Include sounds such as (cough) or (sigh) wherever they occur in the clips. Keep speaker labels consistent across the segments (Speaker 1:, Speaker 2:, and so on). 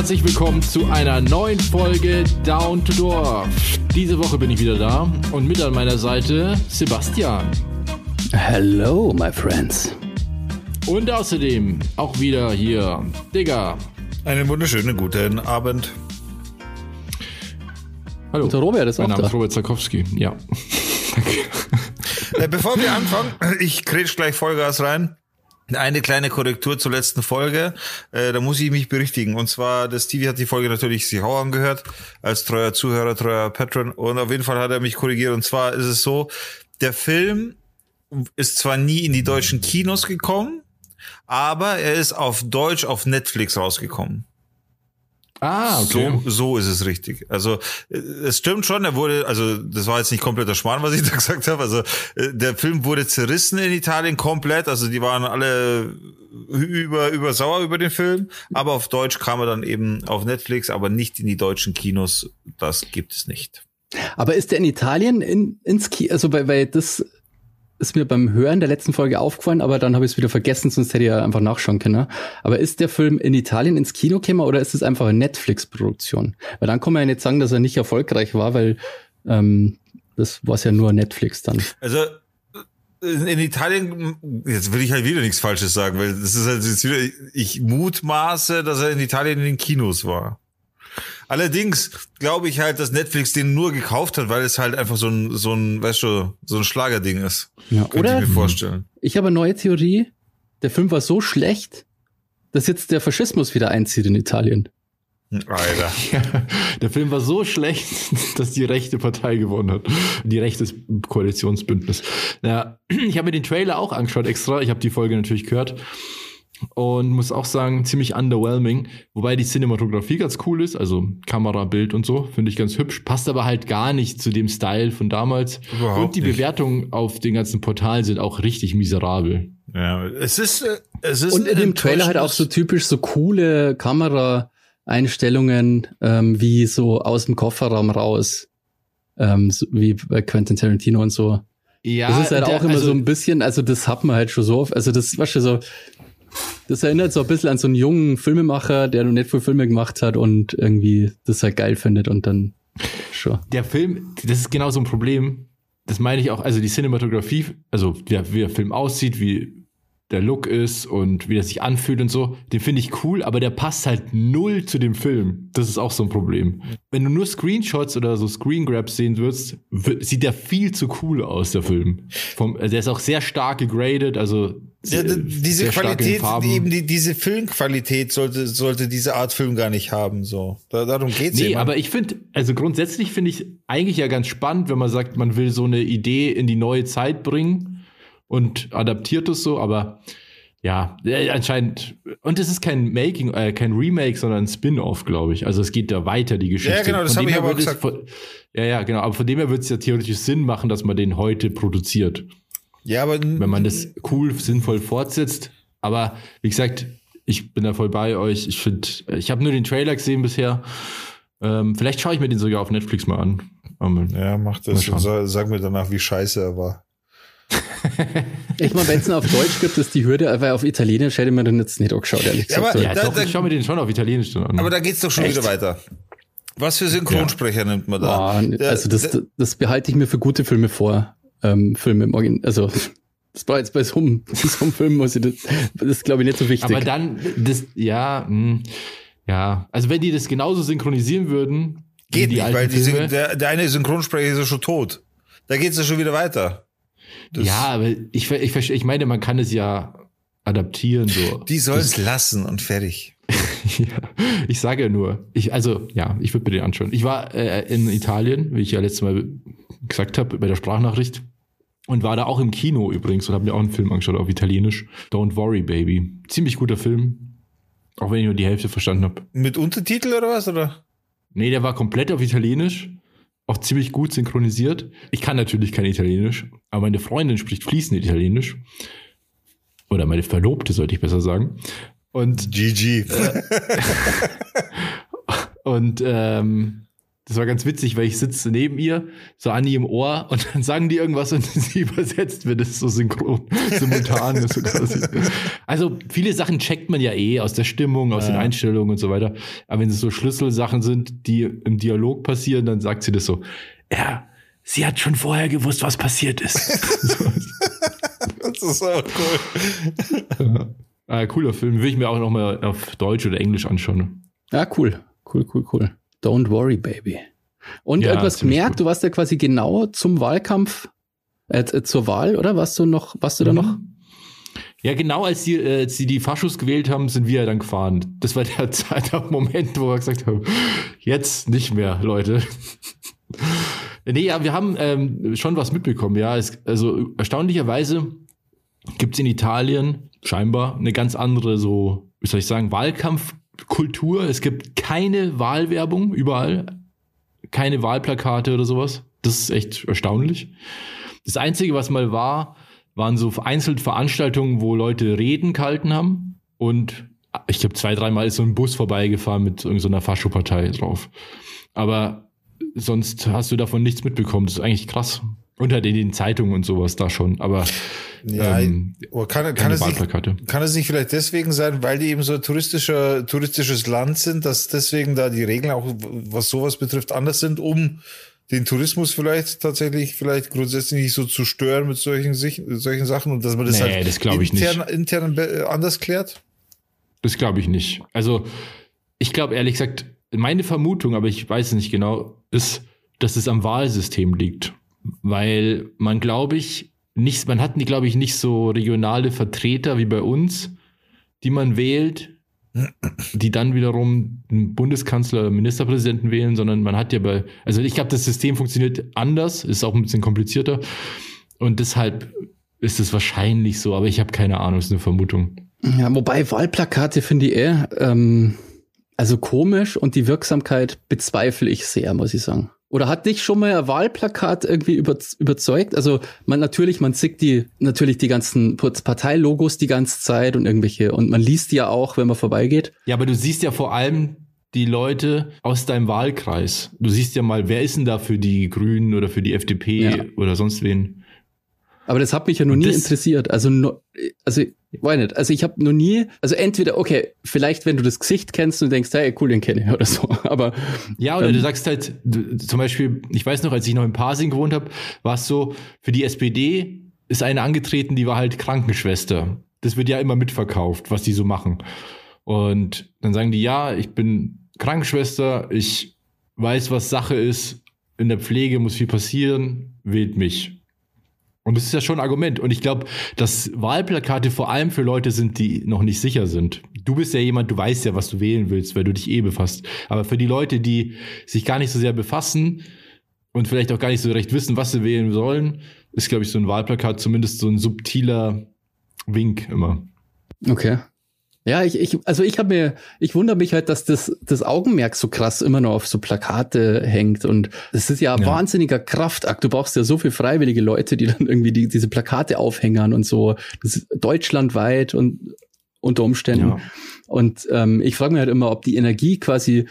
Speaker 1: herzlich willkommen zu einer neuen Folge Down to Dorf. Diese Woche bin ich wieder da und mit an meiner Seite Sebastian.
Speaker 2: Hello, my friends.
Speaker 1: Und außerdem auch wieder hier Digga.
Speaker 3: Einen wunderschönen guten Abend.
Speaker 1: Hallo.
Speaker 2: Und der Robert ist
Speaker 1: mein
Speaker 2: auch
Speaker 1: Name
Speaker 2: da.
Speaker 1: ist Robert Zakowski. Ja.
Speaker 3: Äh, Bevor wir anfangen, ich kretsch gleich Vollgas rein. Eine kleine Korrektur zur letzten Folge. Äh, da muss ich mich berichtigen. Und zwar, der Stevie hat die Folge natürlich sich auch angehört, als treuer Zuhörer, treuer Patron. Und auf jeden Fall hat er mich korrigiert. Und zwar ist es so, der Film ist zwar nie in die deutschen Kinos gekommen, aber er ist auf Deutsch auf Netflix rausgekommen.
Speaker 1: Ah, okay.
Speaker 3: So, so ist es richtig. Also äh, es stimmt schon, er wurde, also das war jetzt nicht kompletter Schmarrn, was ich (laughs) da gesagt habe. Also äh, der Film wurde zerrissen in Italien komplett. Also die waren alle über, über sauer über den Film. Aber auf Deutsch kam er dann eben auf Netflix, aber nicht in die deutschen Kinos. Das gibt es nicht.
Speaker 2: Aber ist der in Italien in, ins Kino, also weil, weil das ist mir beim Hören der letzten Folge aufgefallen, aber dann habe ich es wieder vergessen, sonst hätte ich ja einfach nachschauen können. Aber ist der Film in Italien ins Kino gekommen oder ist es einfach eine Netflix-Produktion? Weil dann kann man ja nicht sagen, dass er nicht erfolgreich war, weil ähm, das war ja nur Netflix dann.
Speaker 3: Also in in Italien, jetzt will ich halt wieder nichts Falsches sagen, weil das ist halt jetzt wieder, ich mutmaße, dass er in Italien in den Kinos war. Allerdings glaube ich halt, dass Netflix den nur gekauft hat, weil es halt einfach so ein, so ein, weißt du, so ein Schlagerding ist.
Speaker 2: Ja,
Speaker 3: Könnte
Speaker 2: oder
Speaker 3: ich mir vorstellen.
Speaker 2: ich habe eine neue Theorie. Der Film war so schlecht, dass jetzt der Faschismus wieder einzieht in Italien.
Speaker 3: Alter. (laughs)
Speaker 1: Der Film war so schlecht, (laughs) dass die rechte Partei gewonnen hat. Die rechte Koalitionsbündnis. Ja, (clears throat) ich habe mir den Trailer auch angeschaut extra. Ich habe die Folge natürlich gehört. Und muss auch sagen, ziemlich underwhelming. Wobei die Cinematografie ganz cool ist, also Kamera, Bild und so, finde ich ganz hübsch. Passt aber halt gar nicht zu dem Style von damals.
Speaker 3: Überhaupt
Speaker 1: und die
Speaker 3: nicht.
Speaker 1: Bewertungen auf den ganzen Portalen sind auch richtig miserabel.
Speaker 3: Ja, es ist, äh, es ist
Speaker 2: Und in dem Trailer halt auch so typisch so coole Kameraeinstellungen, ähm, wie so aus dem Kofferraum raus, ähm, so wie bei Quentin Tarantino und so.
Speaker 1: Ja,
Speaker 2: Das ist halt
Speaker 1: der-
Speaker 2: auch immer
Speaker 1: also-
Speaker 2: so ein bisschen, also das hat man halt schon so oft, also das war schon so, das erinnert so ein bisschen an so einen jungen Filmemacher, der noch nicht viel Filme gemacht hat und irgendwie das halt geil findet und dann schon.
Speaker 1: der Film, das ist genau so ein Problem. Das meine ich auch, also die Cinematografie, also wie, wie der Film aussieht, wie der Look ist und wie er sich anfühlt und so, den finde ich cool, aber der passt halt null zu dem Film. Das ist auch so ein Problem. Wenn du nur Screenshots oder so Screen Grabs sehen würdest, sieht der viel zu cool aus, der Film. Vom, also der ist auch sehr stark gegradet, also sehr-
Speaker 3: diese
Speaker 1: sehr
Speaker 3: Qualität, eben die, diese Filmqualität sollte, sollte diese Art Film gar nicht haben, so. Da, darum geht's
Speaker 1: Nee,
Speaker 3: eben.
Speaker 1: aber ich finde, also grundsätzlich finde ich eigentlich ja ganz spannend, wenn man sagt, man will so eine Idee in die neue Zeit bringen und adaptiert es so, aber ja, äh, anscheinend, und es ist kein Making, äh, kein Remake, sondern ein Spin-off, glaube ich. Also es geht da weiter, die Geschichte.
Speaker 3: Ja, genau, das
Speaker 1: Von
Speaker 3: hab
Speaker 1: dem
Speaker 3: ich aber gesagt.
Speaker 1: von- ja, ja, genau, aber von dem her würde es ja theoretisch Sinn machen, dass man den heute produziert,
Speaker 3: ja, aber
Speaker 1: wenn man das cool, sinnvoll fortsetzt. Aber wie gesagt, ich bin da voll bei euch. Ich finde, ich habe nur den Trailer gesehen bisher. Ähm, vielleicht schaue ich mir den sogar auf Netflix mal an. Ähm,
Speaker 3: Ja, mach das und sag, sag mir danach, wie scheiße er war. (laughs)
Speaker 2: Ich meine, wenn es auf Deutsch gibt, ist die Hürde, aber auf Italienisch hätte man den jetzt nicht angeschaut, ehrlich
Speaker 3: Ja,
Speaker 2: gesagt.
Speaker 3: aber-
Speaker 1: Ja,
Speaker 3: Da-
Speaker 1: doch,
Speaker 3: da-
Speaker 1: ich schaue mir den schon auf Italienisch dann an.
Speaker 3: Aber da geht's doch schon
Speaker 1: Echt?
Speaker 3: wieder weiter. Was für Synchronsprecher nimmt man da? Der-
Speaker 2: also das,
Speaker 3: der-
Speaker 2: das behalte ich mir für gute Filme vor. Ähm, Filme im Origin, also (laughs) das war jetzt bei so einem, (laughs) so einem Film, muss ich das, das ist glaube ich nicht so wichtig.
Speaker 1: Aber dann, das, ja, mh, ja, also wenn die das genauso synchronisieren würden,
Speaker 3: Geht
Speaker 1: die
Speaker 3: nicht, weil die,
Speaker 1: Filme,
Speaker 3: der, der eine Synchronsprecher ist ja schon tot. Da geht's ja schon wieder weiter. Das-
Speaker 1: ja, aber ich, ich, verstehe- ich meine, man kann es ja adaptieren, so.
Speaker 3: Die sollen's lassen und fertig. (laughs)
Speaker 1: ja, ich sage ja nur, ich, also, ja, ich würde mir den anschauen. Ich war äh, in Italien, wie ich ja letztes Mal gesagt habe, bei der Sprachnachricht. Und war da auch im Kino übrigens und habe mir auch einen Film angeschaut auf Italienisch. Don't Worry, Baby. Ziemlich guter Film. Auch wenn ich nur die Hälfte verstanden habe.
Speaker 3: Mit Untertitel oder was? Oder?
Speaker 1: Nee, der war komplett auf Italienisch. Auch ziemlich gut synchronisiert. Ich kann natürlich kein Italienisch, aber meine Freundin spricht fließend Italienisch. Oder meine Verlobte, sollte ich besser sagen. Und
Speaker 3: GG. (laughs)
Speaker 1: Und ähm, das war ganz witzig, weil ich sitze neben ihr, so Anni im Ohr und dann sagen die irgendwas und (laughs) sie übersetzt wird das so synchron, simultan. so quasi. (laughs) Also viele Sachen checkt man ja eh aus der Stimmung, aus ja. den Einstellungen und so weiter. Aber wenn es so Schlüsselsachen sind, die im Dialog passieren, dann sagt sie das so, ja, sie hat schon vorher gewusst, was passiert ist. (laughs)
Speaker 3: das ist auch cool.
Speaker 1: Ja. Ah, cooler Film, will ich mir auch noch mal auf Deutsch oder Englisch anschauen.
Speaker 2: Ja, cool, cool, cool, cool. Don't worry, baby. Und ja, irgendwas gemerkt, gut. du warst ja quasi genau zum Wahlkampf, äh, äh, zur Wahl, oder? Warst du noch, warst du da noch?
Speaker 1: Ja, genau als sie, äh, sie die Faschos gewählt haben, sind wir dann gefahren. Das war der (laughs) Zeit, der Moment, wo wir gesagt haben, jetzt nicht mehr, Leute. (laughs) nee, ja, wir haben ähm, schon was mitbekommen, ja. Es, also erstaunlicherweise gibt's in Italien scheinbar eine ganz andere, so, wie soll ich sagen, Wahlkampf Kultur. Es gibt keine Wahlwerbung überall, keine Wahlplakate oder sowas. Das ist echt erstaunlich. Das Einzige, was mal war, waren so vereinzelt Veranstaltungen, wo Leute Reden gehalten haben. Und ich glaube, zwei, dreimal ist so ein Bus vorbeigefahren mit irgendeiner Faschopartei drauf. Aber sonst hast du davon nichts mitbekommen. Das ist eigentlich krass. Unter den, den Zeitungen und sowas da schon. Aber
Speaker 3: ja, ähm, kann, kann, es nicht, kann es nicht vielleicht deswegen sein, weil die eben so touristischer, touristisches Land sind, dass deswegen da die Regeln auch, was sowas betrifft, anders sind, um den Tourismus vielleicht tatsächlich vielleicht grundsätzlich nicht so zu stören mit solchen, solchen Sachen und dass man das nee, halt
Speaker 1: das intern,
Speaker 3: intern anders klärt?
Speaker 1: Das glaube ich nicht. Also ich glaube ehrlich gesagt, meine Vermutung, aber ich weiß es nicht genau, ist, dass es am Wahlsystem liegt. Weil man, glaube ich, nicht, man hat, glaube ich, nicht so regionale Vertreter wie bei uns, die man wählt, die dann wiederum einen Bundeskanzler, Ministerpräsidenten wählen, sondern man hat ja bei, also ich glaube, das System funktioniert anders, ist auch ein bisschen komplizierter und deshalb ist es wahrscheinlich so, aber ich habe keine Ahnung, ist eine Vermutung.
Speaker 2: Ja, wobei Wahlplakate finde ich eher, ähm, also komisch und die Wirksamkeit bezweifle ich sehr, muss ich sagen. Oder hat dich schon mal ein Wahlplakat irgendwie über, überzeugt? Also man natürlich, man sieht die natürlich die ganzen Parteilogos die ganze Zeit und irgendwelche und man liest die ja auch, wenn man vorbeigeht.
Speaker 1: Ja, aber du siehst ja vor allem die Leute aus deinem Wahlkreis. Du siehst ja mal, wer ist denn da für die Grünen oder für die FDP ja. oder sonst wen?
Speaker 2: Aber das hat mich ja noch nie interessiert. Also, no, also, weiß nicht. Also ich habe noch nie, also entweder, okay, vielleicht wenn du das Gesicht kennst und denkst, hey, cool, den kenne ich oder so. (laughs) Aber
Speaker 1: ja, oder ähm, du sagst halt, du, zum Beispiel, ich weiß noch, als ich noch in Pasing gewohnt habe, war es so, für die SPD ist eine angetreten, die war halt Krankenschwester. Das wird ja immer mitverkauft, was die so machen. Und dann sagen die, ja, ich bin Krankenschwester, ich weiß, was Sache ist, in der Pflege muss viel passieren, wählt mich. Und das ist ja schon ein Argument. Und ich glaube, dass Wahlplakate vor allem für Leute sind, die noch nicht sicher sind. Du bist ja jemand, du weißt ja, was du wählen willst, weil du dich eh befasst. Aber für die Leute, die sich gar nicht so sehr befassen und vielleicht auch gar nicht so recht wissen, was sie wählen sollen, ist, glaube ich, so ein Wahlplakat zumindest so ein subtiler Wink immer.
Speaker 2: Okay. Ja, ich, ich also ich habe mir, ich wundere mich halt, dass das, das Augenmerk so krass immer noch auf so Plakate hängt und es ist ja, ja. wahnsinniger Kraftakt. Du brauchst ja so viel freiwillige Leute, die dann irgendwie die, diese Plakate aufhängern und so. Das ist deutschlandweit und unter Umständen. Ja. Und ähm, ich frage mich halt immer, ob die Energie quasi,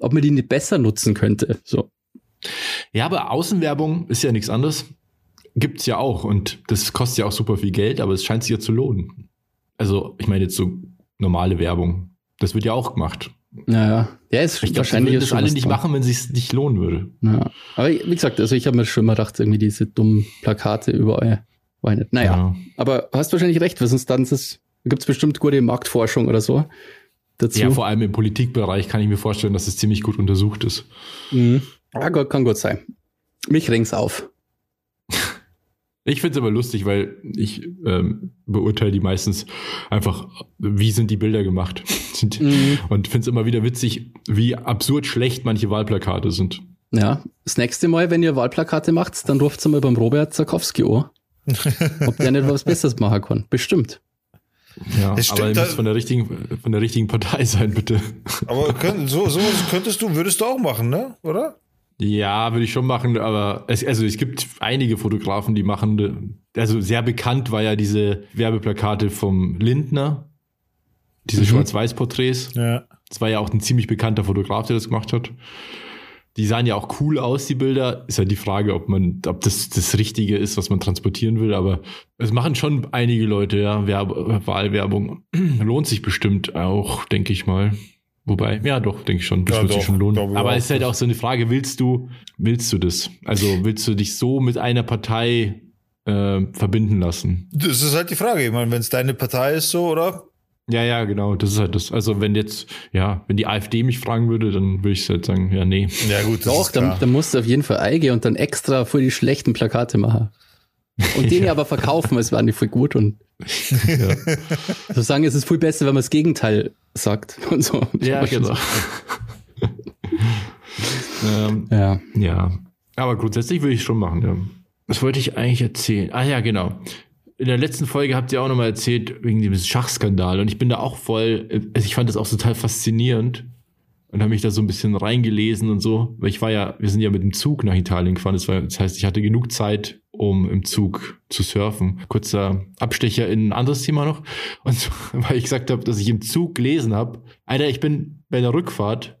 Speaker 2: ob man die nicht besser nutzen könnte. So.
Speaker 1: Ja, aber Außenwerbung ist ja nichts anderes. Gibt's ja auch und das kostet ja auch super viel Geld, aber es scheint sich ja zu lohnen. Also, ich meine jetzt so normale Werbung. Das wird ja auch gemacht.
Speaker 2: Naja, ja, ist
Speaker 1: ich wahrscheinlich glaub, das alle nicht machen, wenn es sich nicht lohnen würde.
Speaker 2: Ja. Aber wie gesagt, also ich habe mir schon mal gedacht, irgendwie diese dummen Plakate überall. Naja, ja. aber hast wahrscheinlich recht, Wissenstanzes gibt es bestimmt gute Marktforschung oder so.
Speaker 1: Dazu. Ja, vor allem im Politikbereich kann ich mir vorstellen, dass es ziemlich gut untersucht ist.
Speaker 2: Mhm. Ja, Gott, kann gut sein. Mich ring's auf.
Speaker 1: Ich finde es aber lustig, weil ich ähm, beurteile die meistens einfach, wie sind die Bilder gemacht. (laughs) mhm. Und finde es immer wieder witzig, wie absurd schlecht manche Wahlplakate sind.
Speaker 2: Ja, das nächste Mal, wenn ihr Wahlplakate macht, dann ruft mal beim Robert Zarkowski an. (laughs) ob der nicht was Besseres machen kann. Bestimmt.
Speaker 1: Ja, das aber muss von der richtigen, von der richtigen Partei sein, bitte.
Speaker 3: Aber könnt, so, so könntest du, würdest du auch machen, ne? Oder?
Speaker 1: Ja, würde ich schon machen, aber es, also es gibt einige Fotografen, die machen, also sehr bekannt war ja diese Werbeplakate vom Lindner, diese mhm. Schwarz-Weiß-Porträts. Ja. Das war ja auch ein ziemlich bekannter Fotograf, der das gemacht hat. Die sahen ja auch cool aus, die Bilder. Ist ja die Frage, ob man, ob das das Richtige ist, was man transportieren will. Aber es machen schon einige Leute, ja, Werbe, Wahlwerbung. (clears throat) Lohnt sich bestimmt auch, denke ich mal. Wobei, ja doch, denke ich schon, das
Speaker 3: Ja,
Speaker 1: wird sich schon lohnen.
Speaker 3: glaube
Speaker 1: Aber es ist halt auch so eine Frage, willst du, willst du das? Also willst du dich so mit einer Partei äh, verbinden lassen?
Speaker 3: Das ist halt die Frage. Ich meine, wenn es deine Partei ist, so, oder?
Speaker 1: Ja, ja, genau, das ist halt das. Also wenn jetzt, ja, wenn die AfD mich fragen würde, dann würde ich halt sagen, ja, nee.
Speaker 3: Ja, gut, das
Speaker 2: Doch,
Speaker 3: ist
Speaker 2: dann,
Speaker 3: klar.
Speaker 2: dann musst du auf jeden Fall eingehen und dann extra für die schlechten Plakate machen. Und den (laughs) aber verkaufen, es waren die voll gut und
Speaker 1: Ja,
Speaker 2: so sagen, es ist viel besser, wenn man das Gegenteil sagt (laughs) und so.
Speaker 1: ja genau. ähm,
Speaker 2: Ja.
Speaker 1: ja, aber grundsätzlich würde ich schon machen, ja. Was wollte ich eigentlich erzählen? Ah ja, genau. In der letzten Folge habt ihr auch nochmal erzählt, wegen dem Schachskandal. Und ich bin da auch voll, also ich fand das auch total faszinierend und habe mich da so ein bisschen reingelesen und so. Weil ich war ja, wir sind ja mit dem Zug nach Italien gefahren. Das, war, das heißt, ich hatte genug Zeit, um im Zug zu surfen. Kurzer Abstecher in ein anderes Thema noch. Und so, (laughs) weil ich gesagt habe, dass ich im Zug gelesen habe, Alter, ich bin bei der Rückfahrt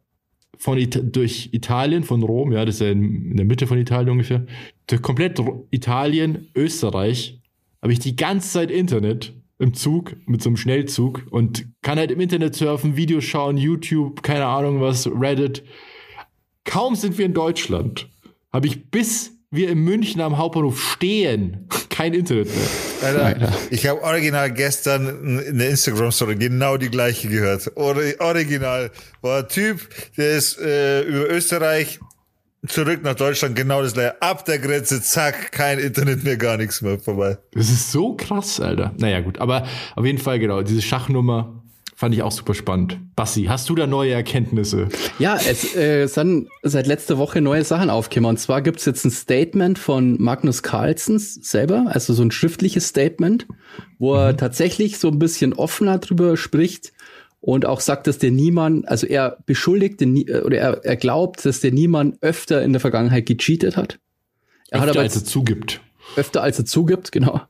Speaker 1: von Ita durch Italien, von Rom, ja, das ist ja in, der Mitte von Italien ungefähr, durch komplett Italien, Österreich, habe ich die ganze Zeit Internet im Zug, mit so einem Schnellzug und kann halt im Internet surfen, Videos schauen, YouTube, keine Ahnung was, Reddit. Kaum sind wir in Deutschland, habe ich bis wir in München am Hauptbahnhof stehen, kein Internet mehr.
Speaker 3: Alter,
Speaker 2: Alter.
Speaker 3: ich habe original gestern in der Instagram-Story genau die gleiche gehört. Ori original war ein Typ, der ist äh, über Österreich zurück nach Deutschland, genau das gleiche. Ab der Grenze, zack, kein Internet mehr, gar nichts mehr vorbei.
Speaker 1: Das ist so krass, Alter. Naja, gut, aber auf jeden Fall, genau, diese Schachnummer fand ich auch super spannend. Bassi, hast du da neue Erkenntnisse?
Speaker 2: Ja, es äh, sind seit letzter Woche neue Sachen aufgekommen. Und zwar gibt's jetzt ein Statement von Magnus Carlsen selber, also so ein schriftliches Statement, wo er tatsächlich so ein bisschen offener drüber spricht und auch sagt, dass der Niemann, also er beschuldigt den, oder er, er glaubt, dass der Niemann öfter in der Vergangenheit gecheatet hat. Er hat
Speaker 1: Öfter,
Speaker 2: aber
Speaker 1: als er zugibt.
Speaker 2: öfter als er zugibt, genau.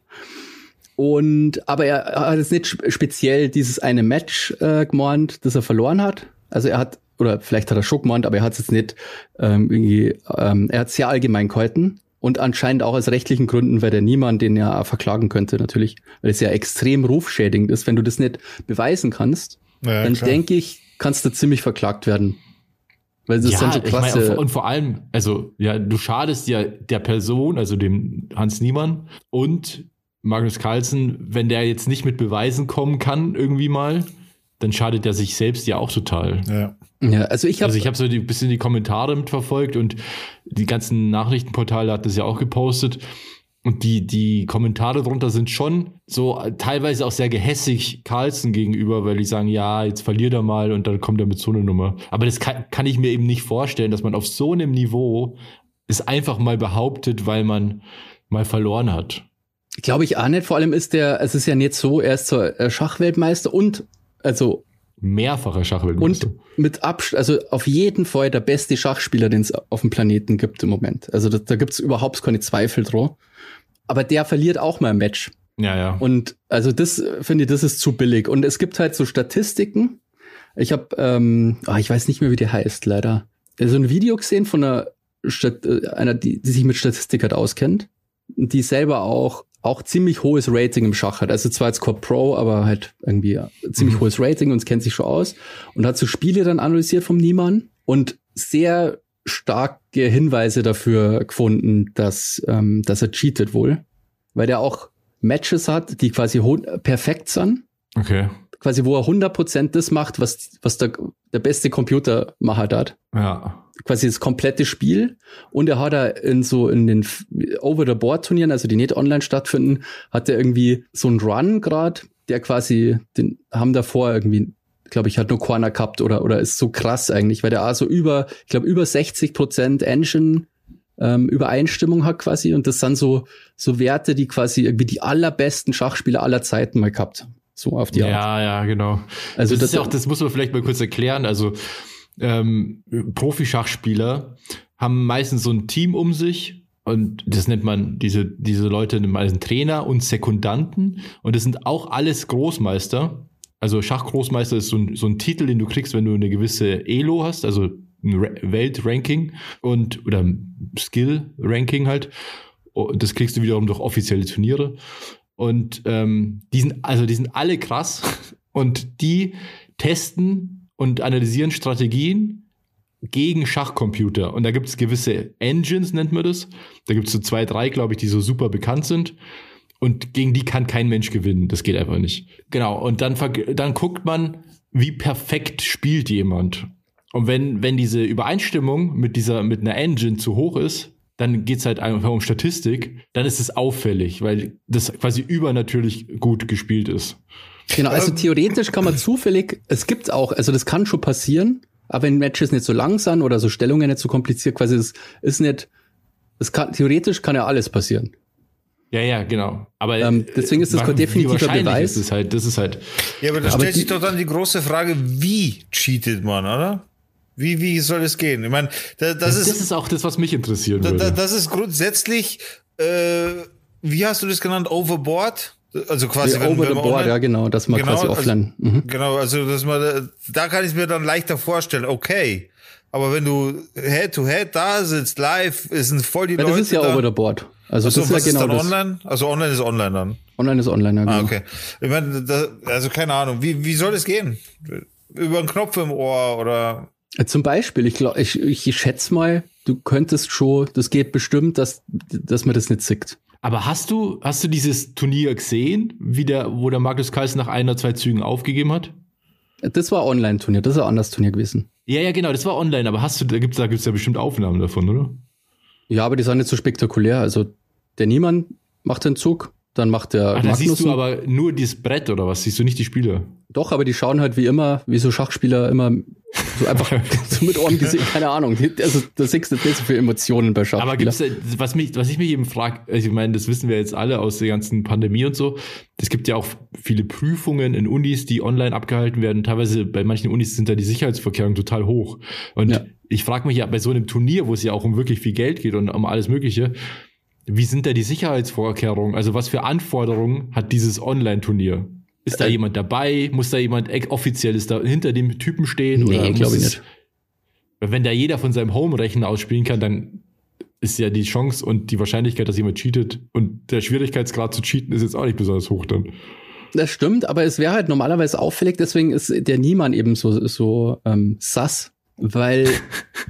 Speaker 2: Und aber er hat jetzt nicht sp- speziell dieses eine Match äh, gemeint, das er verloren hat. Also er hat oder vielleicht hat er schon gemeint, aber er hat es jetzt nicht ähm, irgendwie. Ähm, er hat es sehr allgemein gehalten und anscheinend auch aus rechtlichen Gründen, weil der niemand den ja verklagen könnte natürlich, weil es ja extrem rufschädigend ist, wenn du das nicht beweisen kannst.
Speaker 3: Ja,
Speaker 2: dann
Speaker 3: klar.
Speaker 2: denke ich, kannst du ziemlich verklagt werden. Weil das sind so
Speaker 1: ich meine,
Speaker 2: krasse.
Speaker 1: und- vor allem, also, ja, du schadest ja der Person, also dem Hans Niemann und Magnus Carlsen, wenn der jetzt nicht mit Beweisen kommen kann, irgendwie mal, dann schadet er sich selbst ja auch total.
Speaker 3: Ja.
Speaker 2: ja, also ich habe
Speaker 1: Also ich habe so ein bisschen die Kommentare mitverfolgt und die ganzen Nachrichtenportale hat das ja auch gepostet. Und die, die Kommentare drunter sind schon so äh, teilweise auch sehr gehässig Carlsen gegenüber, weil die sagen, ja, jetzt verliert er mal und dann kommt er mit so einer Nummer. Aber das kann, kann ich mir eben nicht vorstellen, dass man auf so einem Niveau es einfach mal behauptet, weil man mal verloren hat.
Speaker 2: Glaube ich auch nicht. Vor allem ist der, es ist ja nicht so, er ist zwar äh, Schachweltmeister und, also,
Speaker 1: Mehrfacher Schachweltmeister.
Speaker 2: und mit Abstand, also auf jeden Fall der beste Schachspieler, den es auf dem Planeten gibt im Moment. Also da, da gibt es überhaupt keine Zweifel dran. Aber der verliert auch mal ein Match.
Speaker 1: Ja, ja.
Speaker 2: Und also das äh, finde ich, das ist zu billig. Und es gibt halt so Statistiken. Ich habe, ähm, ah, ich weiß nicht mehr, wie die heißt, leider. So ein Video gesehen von einer, Stat äh, einer die, die sich mit Statistik halt auskennt, die selber auch auch ziemlich hohes Rating im Schach hat. Also zwar jetzt Core Pro, aber halt irgendwie ziemlich
Speaker 1: Mhm.
Speaker 2: hohes Rating und es kennt sich schon aus. Und hat so Spiele dann analysiert vom Niemann und sehr starke Hinweise dafür gefunden, dass, ähm, dass er cheatet wohl. Weil der auch Matches hat, die quasi perfekt sind.
Speaker 1: Okay.
Speaker 2: Quasi, wo er 100% das macht, was, was der, der beste Computermacher hat
Speaker 1: Ja.
Speaker 2: Quasi das komplette Spiel und er hat da in so in den Over-the-Board-Turnieren, also die nicht online stattfinden, hat er irgendwie so einen Run gerade, der quasi, den haben davor irgendwie, glaube ich, hat nur Corner gehabt oder, oder ist so krass eigentlich, weil der auch so über, ich glaube, über 60 Prozent Engine ähm, Übereinstimmung hat quasi und das sind so, so Werte, die quasi irgendwie die allerbesten Schachspieler aller Zeiten mal gehabt. So auf die Art.
Speaker 1: Ja, ja, genau.
Speaker 2: Also
Speaker 1: das,
Speaker 2: das-
Speaker 1: ist ja auch, das muss man vielleicht mal kurz erklären. Also ähm, Profi-Schachspieler haben meistens so ein Team um sich und das nennt man diese diese Leute nennt man als Trainer und Sekundanten und das sind auch alles Großmeister. Also Schachgroßmeister ist so ein, so ein Titel, den du kriegst, wenn du eine gewisse Elo hast, also ein Ra- Weltranking und oder Skill-Ranking halt. Oh, Das kriegst du wiederum durch offizielle Turniere. Und ähm, die sind, also die sind alle krass (laughs) und die testen und analysieren Strategien gegen Schachcomputer. Und da gibt es gewisse Engines, nennt man das. Da gibt es so zwei, drei, glaube ich, die so super bekannt sind. Und gegen die kann kein Mensch gewinnen. Das geht einfach nicht. Genau. Und dann, dann guckt man, wie perfekt spielt jemand. Und wenn, wenn diese Übereinstimmung mit dieser, mit einer Engine zu hoch ist, dann geht's halt einfach um Statistik, dann ist es auffällig, weil das quasi übernatürlich gut gespielt ist.
Speaker 2: Genau, also theoretisch kann man zufällig, es gibt auch, also das kann schon passieren, aber wenn Matches nicht so lang sind oder so Stellungen nicht so kompliziert, quasi es ist nicht, es kann, theoretisch kann ja alles passieren.
Speaker 1: Ja, ja, genau. Aber
Speaker 2: Ähm, deswegen ist das kein definitiver Beweis.
Speaker 1: Ist es halt, das ist halt.
Speaker 3: Ja, aber da
Speaker 2: Aber
Speaker 3: stellt
Speaker 2: die-
Speaker 3: sich doch dann die große Frage, wie cheatet man, oder? Wie, wie soll es gehen? Ich meine, da, das,
Speaker 1: Das,
Speaker 3: ist,
Speaker 1: ist auch das, was mich interessieren
Speaker 3: da, da,
Speaker 1: würde.
Speaker 3: das ist grundsätzlich, äh, wie hast du das genannt, overboard? Also quasi,
Speaker 2: Ja, over the
Speaker 3: man
Speaker 2: board,
Speaker 3: online-
Speaker 2: ja genau, dass man
Speaker 3: Genau,
Speaker 2: quasi
Speaker 3: also-
Speaker 2: offline. mhm.
Speaker 3: Genau, also dass man, da- da kann ich mir dann leichter vorstellen, okay. Aber wenn du head to head da sitzt, live, ist ein voll die
Speaker 2: Ja,
Speaker 3: Leute
Speaker 2: das ist ja
Speaker 3: da.
Speaker 2: over the board. Also
Speaker 3: Achso,
Speaker 2: das ist ja
Speaker 3: ist
Speaker 2: genau
Speaker 3: dann
Speaker 2: das.
Speaker 3: online? Also online ist online dann.
Speaker 2: Online ist online, ja, genau.
Speaker 3: Ah, okay. Ich meine, da, also keine Ahnung, wie, wie soll das gehen? Über einen Knopf im Ohr oder
Speaker 2: Äh, Zum Beispiel, ich, glaub, ich, ich schätze mal, du könntest schon, das geht bestimmt, dass, dass man das nicht sieht.
Speaker 1: Aber hast du, hast du dieses Turnier gesehen, wie der, wo der Markus Kals nach ein oder zwei Zügen aufgegeben hat?
Speaker 2: Das war Online-Turnier, das ist ein anderes Turnier gewesen.
Speaker 1: Ja, ja, genau, das war online, aber hast du, da gibt's, da gibt's ja bestimmt Aufnahmen davon, oder?
Speaker 2: Ja, aber die sind nicht so spektakulär. Also der Niemann macht den Zug, dann macht der
Speaker 1: Ach, da siehst du aber nur dieses Brett oder was? Siehst du nicht die Spieler?
Speaker 2: Doch, aber die schauen halt wie immer, wie so Schachspieler immer so einfach (laughs) so mit Ohren gesehen, keine Ahnung. Also da siehst du nicht so viele Emotionen bei
Speaker 1: Aber
Speaker 2: Schachspielern.
Speaker 1: gibt's da, was mich, was ich mich eben frage, also ich meine, das wissen wir jetzt alle aus der ganzen Pandemie und so. Es gibt ja auch viele Prüfungen in Unis, die online abgehalten werden. Teilweise bei manchen Unis sind da die Sicherheitsvorkehrungen total hoch. Und
Speaker 2: Ja.
Speaker 1: ich frage mich ja bei so einem Turnier, wo es ja auch um wirklich viel Geld geht und um alles Mögliche, wie sind da die Sicherheitsvorkehrungen? Also was für Anforderungen hat dieses Online-Turnier? Ist da
Speaker 2: Äh,
Speaker 1: jemand dabei? Muss da jemand offizielles da hinter dem Typen stehen?
Speaker 2: Nee,
Speaker 1: muss
Speaker 2: glaub ich nicht.
Speaker 1: Wenn da jeder von seinem Home-Rechner ausspielen kann, dann ist ja die Chance und die Wahrscheinlichkeit, dass jemand cheatet und der Schwierigkeitsgrad zu cheaten ist jetzt auch nicht besonders hoch dann.
Speaker 2: Das stimmt, aber es wäre halt normalerweise auffällig, deswegen ist der Niemann eben so, so ähm, sass, weil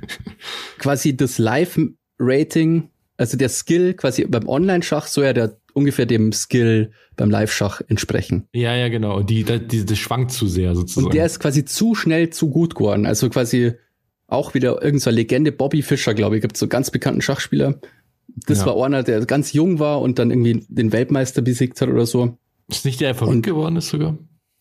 Speaker 2: (laughs) quasi das Live-Rating, also der Skill quasi beim Online-Schach soll ja der ungefähr dem Skill beim Live-Schach entsprechen.
Speaker 1: Ja, ja, genau. Und die, die, das schwankt zu sehr sozusagen.
Speaker 2: Und der ist quasi zu schnell zu gut geworden. Also quasi auch wieder irgendeine so eine Legende, Bobby Fischer, glaube ich, gibt so ganz bekannten Schachspieler. Das
Speaker 1: Ja.
Speaker 2: war einer, der ganz jung war und dann irgendwie den Weltmeister besiegt hat oder so.
Speaker 1: ist nicht der der verrückt geworden ist sogar?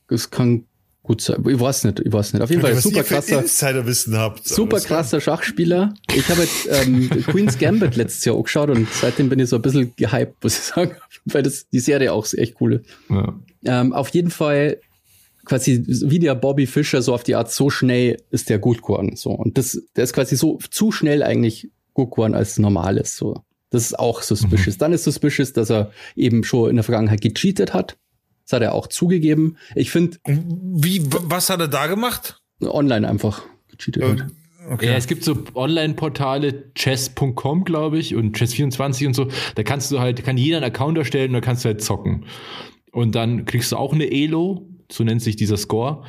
Speaker 2: Das kann gut sein. Ich weiß nicht, ich weiß nicht. Auf jeden Fall super krasser,
Speaker 3: Insiderwissen habt.
Speaker 2: super
Speaker 3: Das-
Speaker 2: krasser Schachspieler. Ich habe jetzt ähm, Queen's Gambit letztes Jahr auch geschaut und seitdem bin ich so ein bisschen gehypt, muss ich sagen, (laughs) weil das die Serie auch echt cool ist.
Speaker 1: Ja.
Speaker 2: Ähm, auf jeden Fall quasi wie der Bobby Fischer so auf die Art so schnell ist der gut geworden so und das der ist quasi so zu schnell eigentlich gut geworden als normal ist so das ist auch suspicious dann ist suspicious dass er eben schon in der Vergangenheit gecheatet hat das hat er auch zugegeben ich finde
Speaker 3: Wie, was hat er da gemacht?
Speaker 2: online einfach gecheatet hat.
Speaker 3: Okay.
Speaker 1: Ja, es gibt so Online-Portale, chess.com, glaube ich, und chess24 und so. Da kannst du halt, kann jeder einen Account erstellen und dann kannst du halt zocken. Und dann kriegst du auch eine Elo, so nennt sich dieser Score.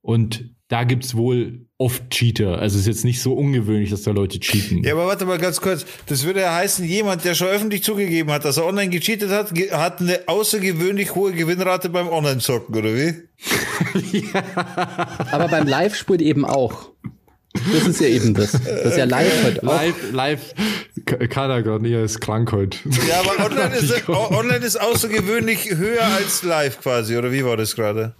Speaker 1: Und da gibt's wohl oft Cheater. Also es ist jetzt nicht so ungewöhnlich, dass da Leute cheaten.
Speaker 3: Ja, aber warte mal ganz kurz. Das würde ja heißen, jemand, der schon öffentlich zugegeben hat, dass er online gecheatet hat, ge hat eine außergewöhnlich hohe Gewinnrate beim Online-Zocken, oder wie? (laughs)
Speaker 2: aber beim Live spielt eben auch das ist ja eben das dass er live halt auch
Speaker 1: Live, live, K- kann er gerade nicht, er ist krank heute.
Speaker 3: Ja, aber online (laughs) ist, online ist außergewöhnlich höher als live quasi, oder wie war das gerade?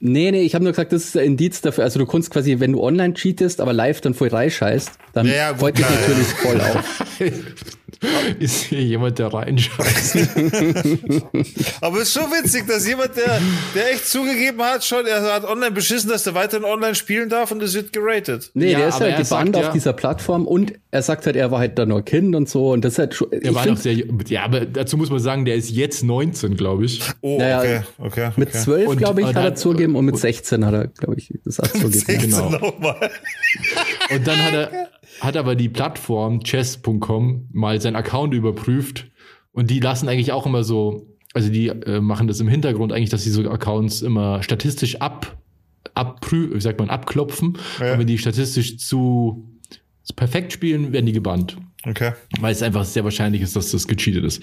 Speaker 2: Nee, nee, ich habe nur gesagt, das ist ein Indiz dafür. Also du kannst quasi, wenn du online cheatest, aber live dann voll reinscheißt, dann
Speaker 3: Ja,
Speaker 2: freut dich natürlich voll auf. (laughs) (laughs)
Speaker 1: ist hier jemand, der reinscheißt. (laughs)
Speaker 3: Aber es ist schon witzig, dass jemand, der, der echt zugegeben hat, schon, er hat online beschissen, dass der weiterhin online spielen darf und es wird geratet.
Speaker 2: Nee,
Speaker 1: Ja,
Speaker 2: der ist halt
Speaker 1: er sagt
Speaker 2: gebannt
Speaker 1: ja-
Speaker 2: auf dieser Plattform und er sagt halt, er war halt da nur Kind und so und das ist halt schon, ich
Speaker 1: war noch sehr, ja, aber dazu muss man sagen, der ist jetzt 19, glaube ich.
Speaker 3: Oh,
Speaker 2: Naja,
Speaker 3: okay, okay.
Speaker 2: mit
Speaker 3: okay.
Speaker 2: zwölf,
Speaker 1: Und-
Speaker 2: glaube ich,
Speaker 1: und
Speaker 2: hat er zugeben und mit 16 hat er, glaube ich, das auch (laughs) zugegeben.
Speaker 1: Genau.
Speaker 3: nochmal.
Speaker 1: Und dann hat er, hat aber die Plattform chess.com mal seinen Account überprüft und die lassen eigentlich auch immer so, also die äh, machen das im Hintergrund eigentlich, dass sie so Accounts immer statistisch ab, abprü, wie sagt man, abklopfen.
Speaker 3: Ja.
Speaker 1: Und wenn die statistisch zu, perfekt spielen, werden die gebannt.
Speaker 3: Okay.
Speaker 1: Weil es einfach sehr wahrscheinlich ist, dass das gecheatet ist.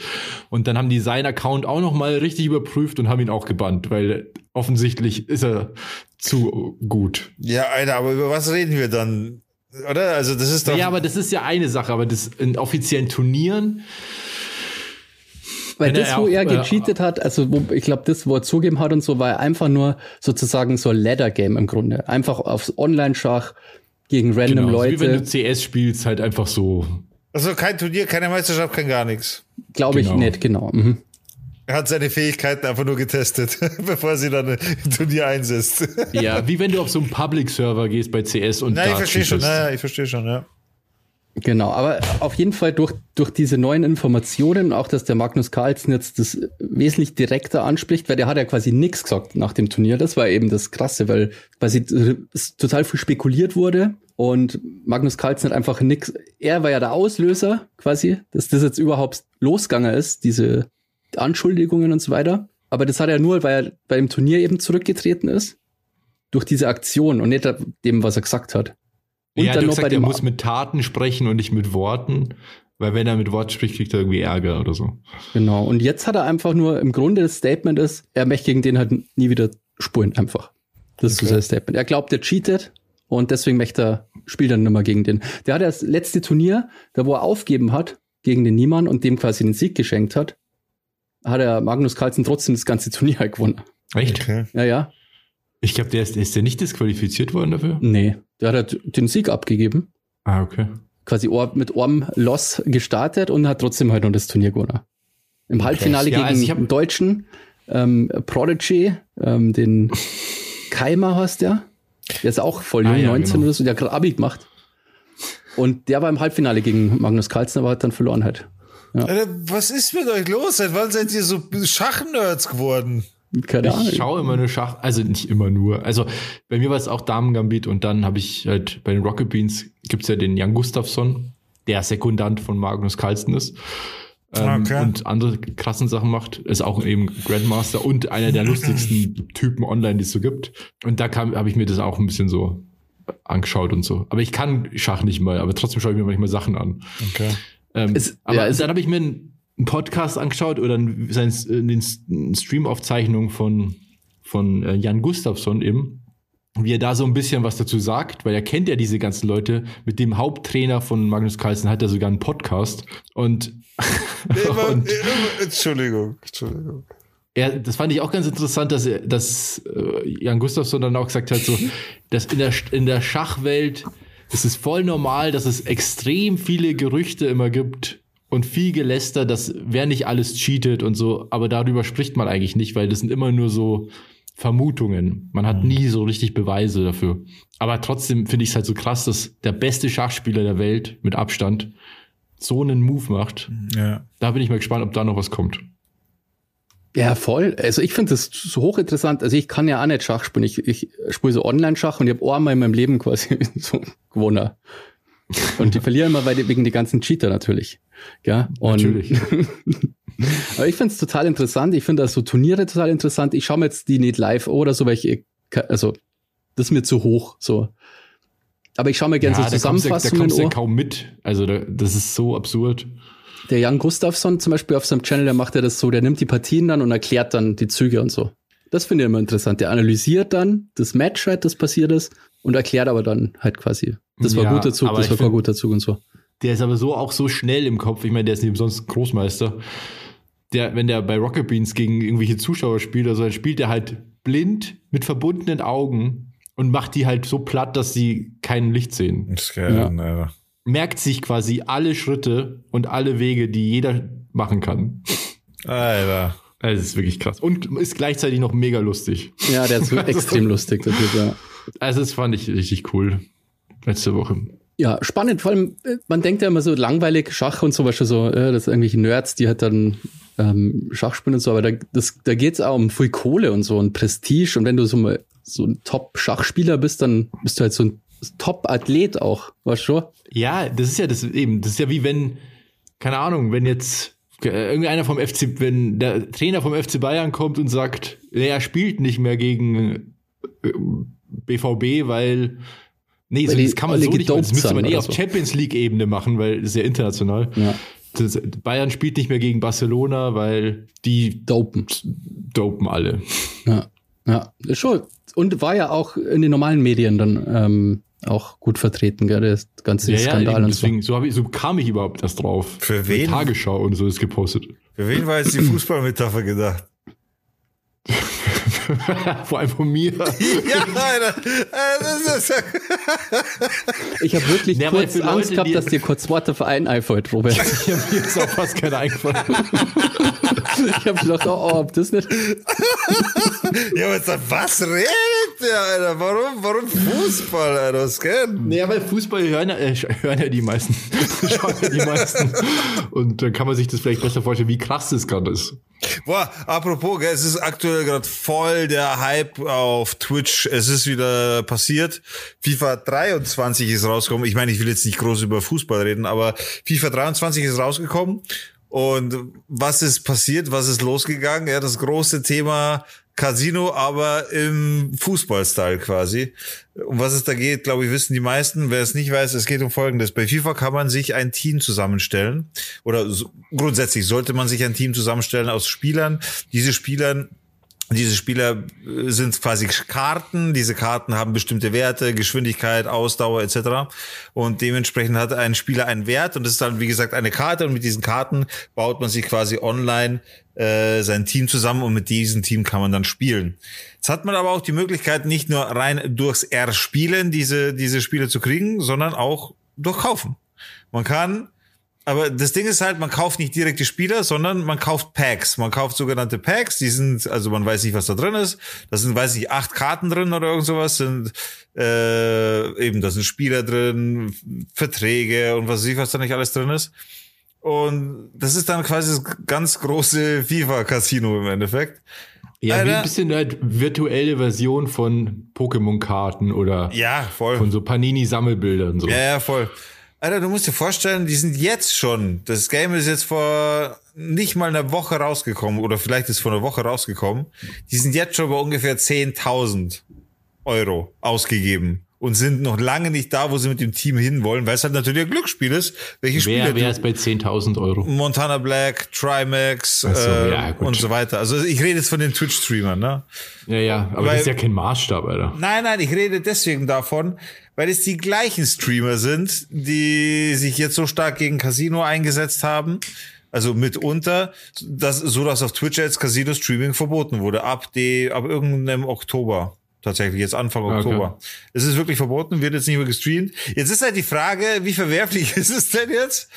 Speaker 1: Und dann haben die seinen Account auch noch mal richtig überprüft und haben ihn auch gebannt, weil offensichtlich ist er zu gut.
Speaker 3: Ja, Alter, aber über was reden wir dann? Oder? Also, das ist doch.
Speaker 1: Ja, aber das ist ja eine Sache, aber das in offiziellen Turnieren
Speaker 2: Weil das, wo er gecheatet hat, also wo, ich glaube, das, wo er zugeben hat und so, war einfach nur sozusagen so ein Ladder-Game im Grunde. Einfach aufs Online-Schach gegen random
Speaker 1: genau, so wie wenn
Speaker 2: Leute.
Speaker 1: du CS spielst, halt einfach so.
Speaker 3: Also kein Turnier, keine Meisterschaft, kein gar nichts.
Speaker 2: Glaube ich
Speaker 1: Genau.
Speaker 2: nicht, genau. Mhm.
Speaker 3: Er hat seine Fähigkeiten einfach nur getestet, (laughs) bevor sie dann im Turnier einsetzt.
Speaker 1: Ja, wie wenn du auf so einen Public-Server gehst bei CS und
Speaker 3: Nein, ich verstehe schon, naja, ich verstehe schon, ja.
Speaker 2: Genau, aber auf jeden Fall durch, durch diese neuen Informationen, auch dass der Magnus Carlsen jetzt das wesentlich direkter anspricht, weil der hat ja quasi nichts gesagt nach dem Turnier. Das war eben das Krasse, weil quasi es total viel spekuliert wurde und Magnus Carlsen hat einfach nichts. Er war ja der Auslöser quasi, dass das jetzt überhaupt losgegangen ist, diese Anschuldigungen und so weiter. Aber das hat er nur, weil er bei dem Turnier eben zurückgetreten ist. Durch diese Aktion und nicht dem, was er gesagt hat. Und
Speaker 1: ja,
Speaker 2: dann noch
Speaker 1: gesagt,
Speaker 2: bei
Speaker 1: er
Speaker 2: dem
Speaker 1: muss mit Taten sprechen und nicht mit Worten, weil wenn er mit Worten spricht, kriegt er irgendwie Ärger oder so.
Speaker 2: Genau. Und jetzt hat er einfach nur, im Grunde das Statement ist, er möchte gegen den halt nie wieder spulen, einfach. Das ist so
Speaker 3: Okay.
Speaker 2: sein Statement. Er glaubt, er cheatet und deswegen möchte er, spielt dann nicht mehr gegen den. Der hat das letzte Turnier, da wo er aufgeben hat, gegen den Niemann und dem quasi den Sieg geschenkt hat, hat er Magnus Carlsen trotzdem das ganze Turnier halt (laughs) gewonnen.
Speaker 1: Echt?
Speaker 3: Okay.
Speaker 2: Ja, ja.
Speaker 1: Ich glaube, der ist, ist der nicht disqualifiziert worden dafür?
Speaker 2: Nee. Der hat halt den Sieg abgegeben,
Speaker 1: Ah, okay.
Speaker 2: quasi mit Orm Loss gestartet und hat trotzdem halt noch das Turnier gewonnen. Im Halbfinale
Speaker 1: Ja,
Speaker 2: gegen
Speaker 1: also
Speaker 2: einen Deutschen, ähm, Prodigy, ähm, den Keimer heißt der. Der ist auch voll jung,
Speaker 1: Ah, ja,
Speaker 2: 19
Speaker 1: genau.
Speaker 2: oder so, der hat gerade Abi gemacht. Und der war im Halbfinale gegen Magnus Carlsen, aber hat dann verloren halt.
Speaker 3: Alter, was ist mit euch los? Seit wann seid ihr so Schachnerds geworden?
Speaker 2: Keine Ahnung.
Speaker 1: Ich schaue immer nur Schach, also nicht immer nur. Also bei mir war es auch Damen-Gambit und dann habe ich halt bei den Rocket Beans gibt's ja den Jan Gustafsson, der Sekundant von Magnus Carlsen ist. Ähm,
Speaker 3: Okay.
Speaker 1: Und andere krassen Sachen macht, ist auch eben Grandmaster und einer der lustigsten Typen online, die es so gibt. Und da habe ich mir das auch ein bisschen so angeschaut und so. Aber ich kann Schach nicht mal, aber trotzdem schaue ich mir manchmal Sachen an.
Speaker 3: Okay.
Speaker 1: Ähm,
Speaker 2: Es-
Speaker 1: aber
Speaker 2: ja, es-
Speaker 1: dann habe ich mir einen einen Podcast angeschaut oder einen, sein, äh, eine Streamaufzeichnung von, von äh, Jan Gustafsson eben, wie er da so ein bisschen was dazu sagt, weil er kennt ja diese ganzen Leute. Mit dem Haupttrainer von Magnus Carlsen hat er sogar einen Podcast und, (laughs)
Speaker 3: Immer,
Speaker 1: und
Speaker 3: immer, Entschuldigung, Entschuldigung.
Speaker 1: er, das fand ich auch ganz interessant, dass, er, dass äh, Jan Gustafsson dann auch gesagt hat, so, (laughs) dass in der, in der Schachwelt ist es voll normal, dass es extrem viele Gerüchte immer gibt und viel Geläster, dass wer nicht alles cheatet und so, aber darüber spricht man eigentlich nicht, weil das sind immer nur so Vermutungen. Man hat nie so richtig Beweise dafür. Aber trotzdem finde ich es halt so krass, dass der beste Schachspieler der Welt mit Abstand so einen Move macht.
Speaker 3: Ja.
Speaker 1: Da bin ich mal gespannt, ob da noch was kommt.
Speaker 2: Ja, voll. Also ich finde das so hochinteressant. Also ich kann ja auch nicht Schach spielen. Ich, ich spiele so Online-Schach und ich habe einmal in meinem Leben quasi (laughs) so gewonnen. Und die verlieren immer weil die, wegen die ganzen Cheater natürlich. Ja, und
Speaker 1: Natürlich. (laughs)
Speaker 2: Aber ich finde es total interessant. Ich finde das so Turniere total interessant. Ich schaue mir jetzt die nicht live an oder so, weil ich, ke- also, das ist mir zu hoch, so. Aber ich schaue mir gerne so
Speaker 1: da kommst du- Da
Speaker 2: Zusammenfassungen
Speaker 1: kommst du ja
Speaker 2: an.
Speaker 1: kaum mit. Also da, das ist so absurd.
Speaker 2: Der Jan Gustafsson zum Beispiel auf seinem Channel, der macht ja das so, der nimmt die Partien dann und erklärt dann die Züge und so. Das finde ich immer interessant. Der analysiert dann das Match halt, das passiert ist und erklärt aber dann halt quasi, das war
Speaker 1: Ja,
Speaker 2: guter Zug, das war kein
Speaker 1: find-
Speaker 2: guter Zug und so.
Speaker 1: Der ist aber so auch so schnell im Kopf. Ich meine, der ist nicht umsonst Großmeister. Der, wenn der bei Rocket Beans gegen irgendwelche Zuschauer spielt, also dann spielt er halt blind mit verbundenen Augen und macht die halt so platt, dass sie kein Licht sehen.
Speaker 3: Das ist geil,
Speaker 2: Ja.
Speaker 3: Alter.
Speaker 1: Merkt sich quasi alle Schritte und alle Wege, die jeder machen kann.
Speaker 3: Alter.
Speaker 1: Also, Das ist wirklich krass. Und ist gleichzeitig noch mega lustig.
Speaker 2: Ja, der ist (laughs) extrem lustig, der Typ, ja.
Speaker 1: Also, das fand ich richtig cool. Letzte Woche.
Speaker 2: Ja, spannend. Vor allem, äh, man denkt ja immer so langweilig Schach und so, du, so, äh, das sind irgendwelche Nerds, die halt dann ähm, Schach spielen und so, aber da, das, da geht's auch um viel Kohle und so und Prestige und wenn du so mal so ein Top-Schachspieler bist, dann bist du halt so ein Top-Athlet auch, weißt du?
Speaker 1: Ja, das ist ja das eben, das ist ja wie wenn, keine Ahnung, wenn jetzt irgendeiner vom FC, wenn der Trainer vom FC Bayern kommt und sagt, er spielt nicht mehr gegen BVB, äh, weil nee, so, das kann man so nicht, das müsste man eh auf so. Champions League Ebene machen, weil das ist ja international. Ja. Das, Bayern spielt nicht mehr gegen Barcelona, weil die
Speaker 2: dopen.
Speaker 1: Dopen alle.
Speaker 2: Ja, ja, schon. Und war ja auch in den normalen Medien dann ähm, auch gut vertreten, gell, das ganze
Speaker 1: ja, Skandal ja, und deswegen, so. So, ich, so kam ich überhaupt erst drauf.
Speaker 3: Für wen?
Speaker 1: Tagesschau und so ist gepostet.
Speaker 3: Für wen war jetzt die (clears throat) Fußballmetapher gedacht? (laughs)
Speaker 1: Vor allem von mir. ja, Alter. (laughs)
Speaker 2: ich habe wirklich ja, kurz Angst Leute, gehabt, dass dir kurz Worte für einen einfällt, Robert. (laughs)
Speaker 1: ja, mir ist auch fast keiner eingefallen.
Speaker 2: ich habe gedacht, oh, oh, ob das nicht.
Speaker 3: ja, aber jetzt, was redet der, Alter? Warum, warum Fußball, Alter? Was geht?
Speaker 1: Naja, weil Fußball hören, äh, hören ja die meisten. Schauen ja die meisten. Und dann kann man sich das vielleicht besser vorstellen, wie krass das gerade ist.
Speaker 3: Boah, apropos, gell, es ist aktuell gerade voll der Hype auf Twitch. Es ist wieder passiert. FIFA 23 ist rausgekommen. Ich meine, ich will jetzt nicht groß über Fußball reden, aber FIFA 23 ist rausgekommen. Und was ist passiert? Was ist losgegangen? Ja, das große Thema Casino, aber im Fußballstyle quasi. Um was es da geht, glaube ich, wissen die meisten. Wer es nicht weiß, es geht um Folgendes. Bei FIFA kann man sich ein Team zusammenstellen oder so, grundsätzlich sollte man sich ein Team zusammenstellen aus Spielern. Diese Spielern diese Spieler äh, sind quasi Karten. Diese Karten haben bestimmte Werte, Geschwindigkeit, Ausdauer etc. Und dementsprechend hat ein Spieler einen Wert und das ist dann wie gesagt eine Karte und mit diesen Karten baut man sich quasi online äh, sein Team zusammen und mit diesem Team kann man dann spielen. Jetzt hat man aber auch die Möglichkeit, nicht nur rein durchs Erspielen diese, diese Spiele zu kriegen, sondern auch durch Kaufen. Man kann aber das Ding ist halt, man kauft nicht direkt die Spieler, sondern man kauft Packs. Man kauft sogenannte Packs, die sind, also man weiß nicht, was da drin ist. Da sind, weiß ich, acht Karten drin oder irgend sowas. Sind äh, eben, da sind Spieler drin, Verträge und was weiß ich, was da nicht alles drin ist. Und das ist dann quasi das ganz große FIFA-Casino im Endeffekt.
Speaker 1: Ja, Alter. wie ein bisschen halt virtuelle Version von Pokémon-Karten oder
Speaker 3: ja, voll.
Speaker 1: von so Panini-Sammelbildern. So.
Speaker 3: Ja, ja, voll. Alter, du musst dir vorstellen, die sind jetzt schon, das Game ist jetzt vor nicht mal einer Woche rausgekommen oder vielleicht ist vor einer Woche rausgekommen. Die sind jetzt schon bei ungefähr 10.000 Euro ausgegeben und sind noch lange nicht da, wo sie mit dem Team hinwollen, weil es halt natürlich ein Glücksspiel ist.
Speaker 1: Welche Spieler wer, wer ist bei 10.000 Euro?
Speaker 3: Montana Black, Trimax so, äh, ja, und so weiter. Also ich rede jetzt von den Twitch-Streamern, ne?
Speaker 1: Ja, ja, aber weil, das ist ja kein Maßstab, Alter.
Speaker 3: Nein, nein, ich rede deswegen davon, weil es die gleichen Streamer sind, die sich jetzt so stark gegen Casino eingesetzt haben. Also mitunter, dass, so dass auf Twitch jetzt Casino Streaming verboten wurde, ab, die, ab irgendeinem Oktober tatsächlich jetzt Anfang okay. Oktober. Es ist wirklich verboten, wird jetzt nicht mehr gestreamt. Jetzt ist halt die Frage, wie verwerflich (laughs) ist es denn jetzt?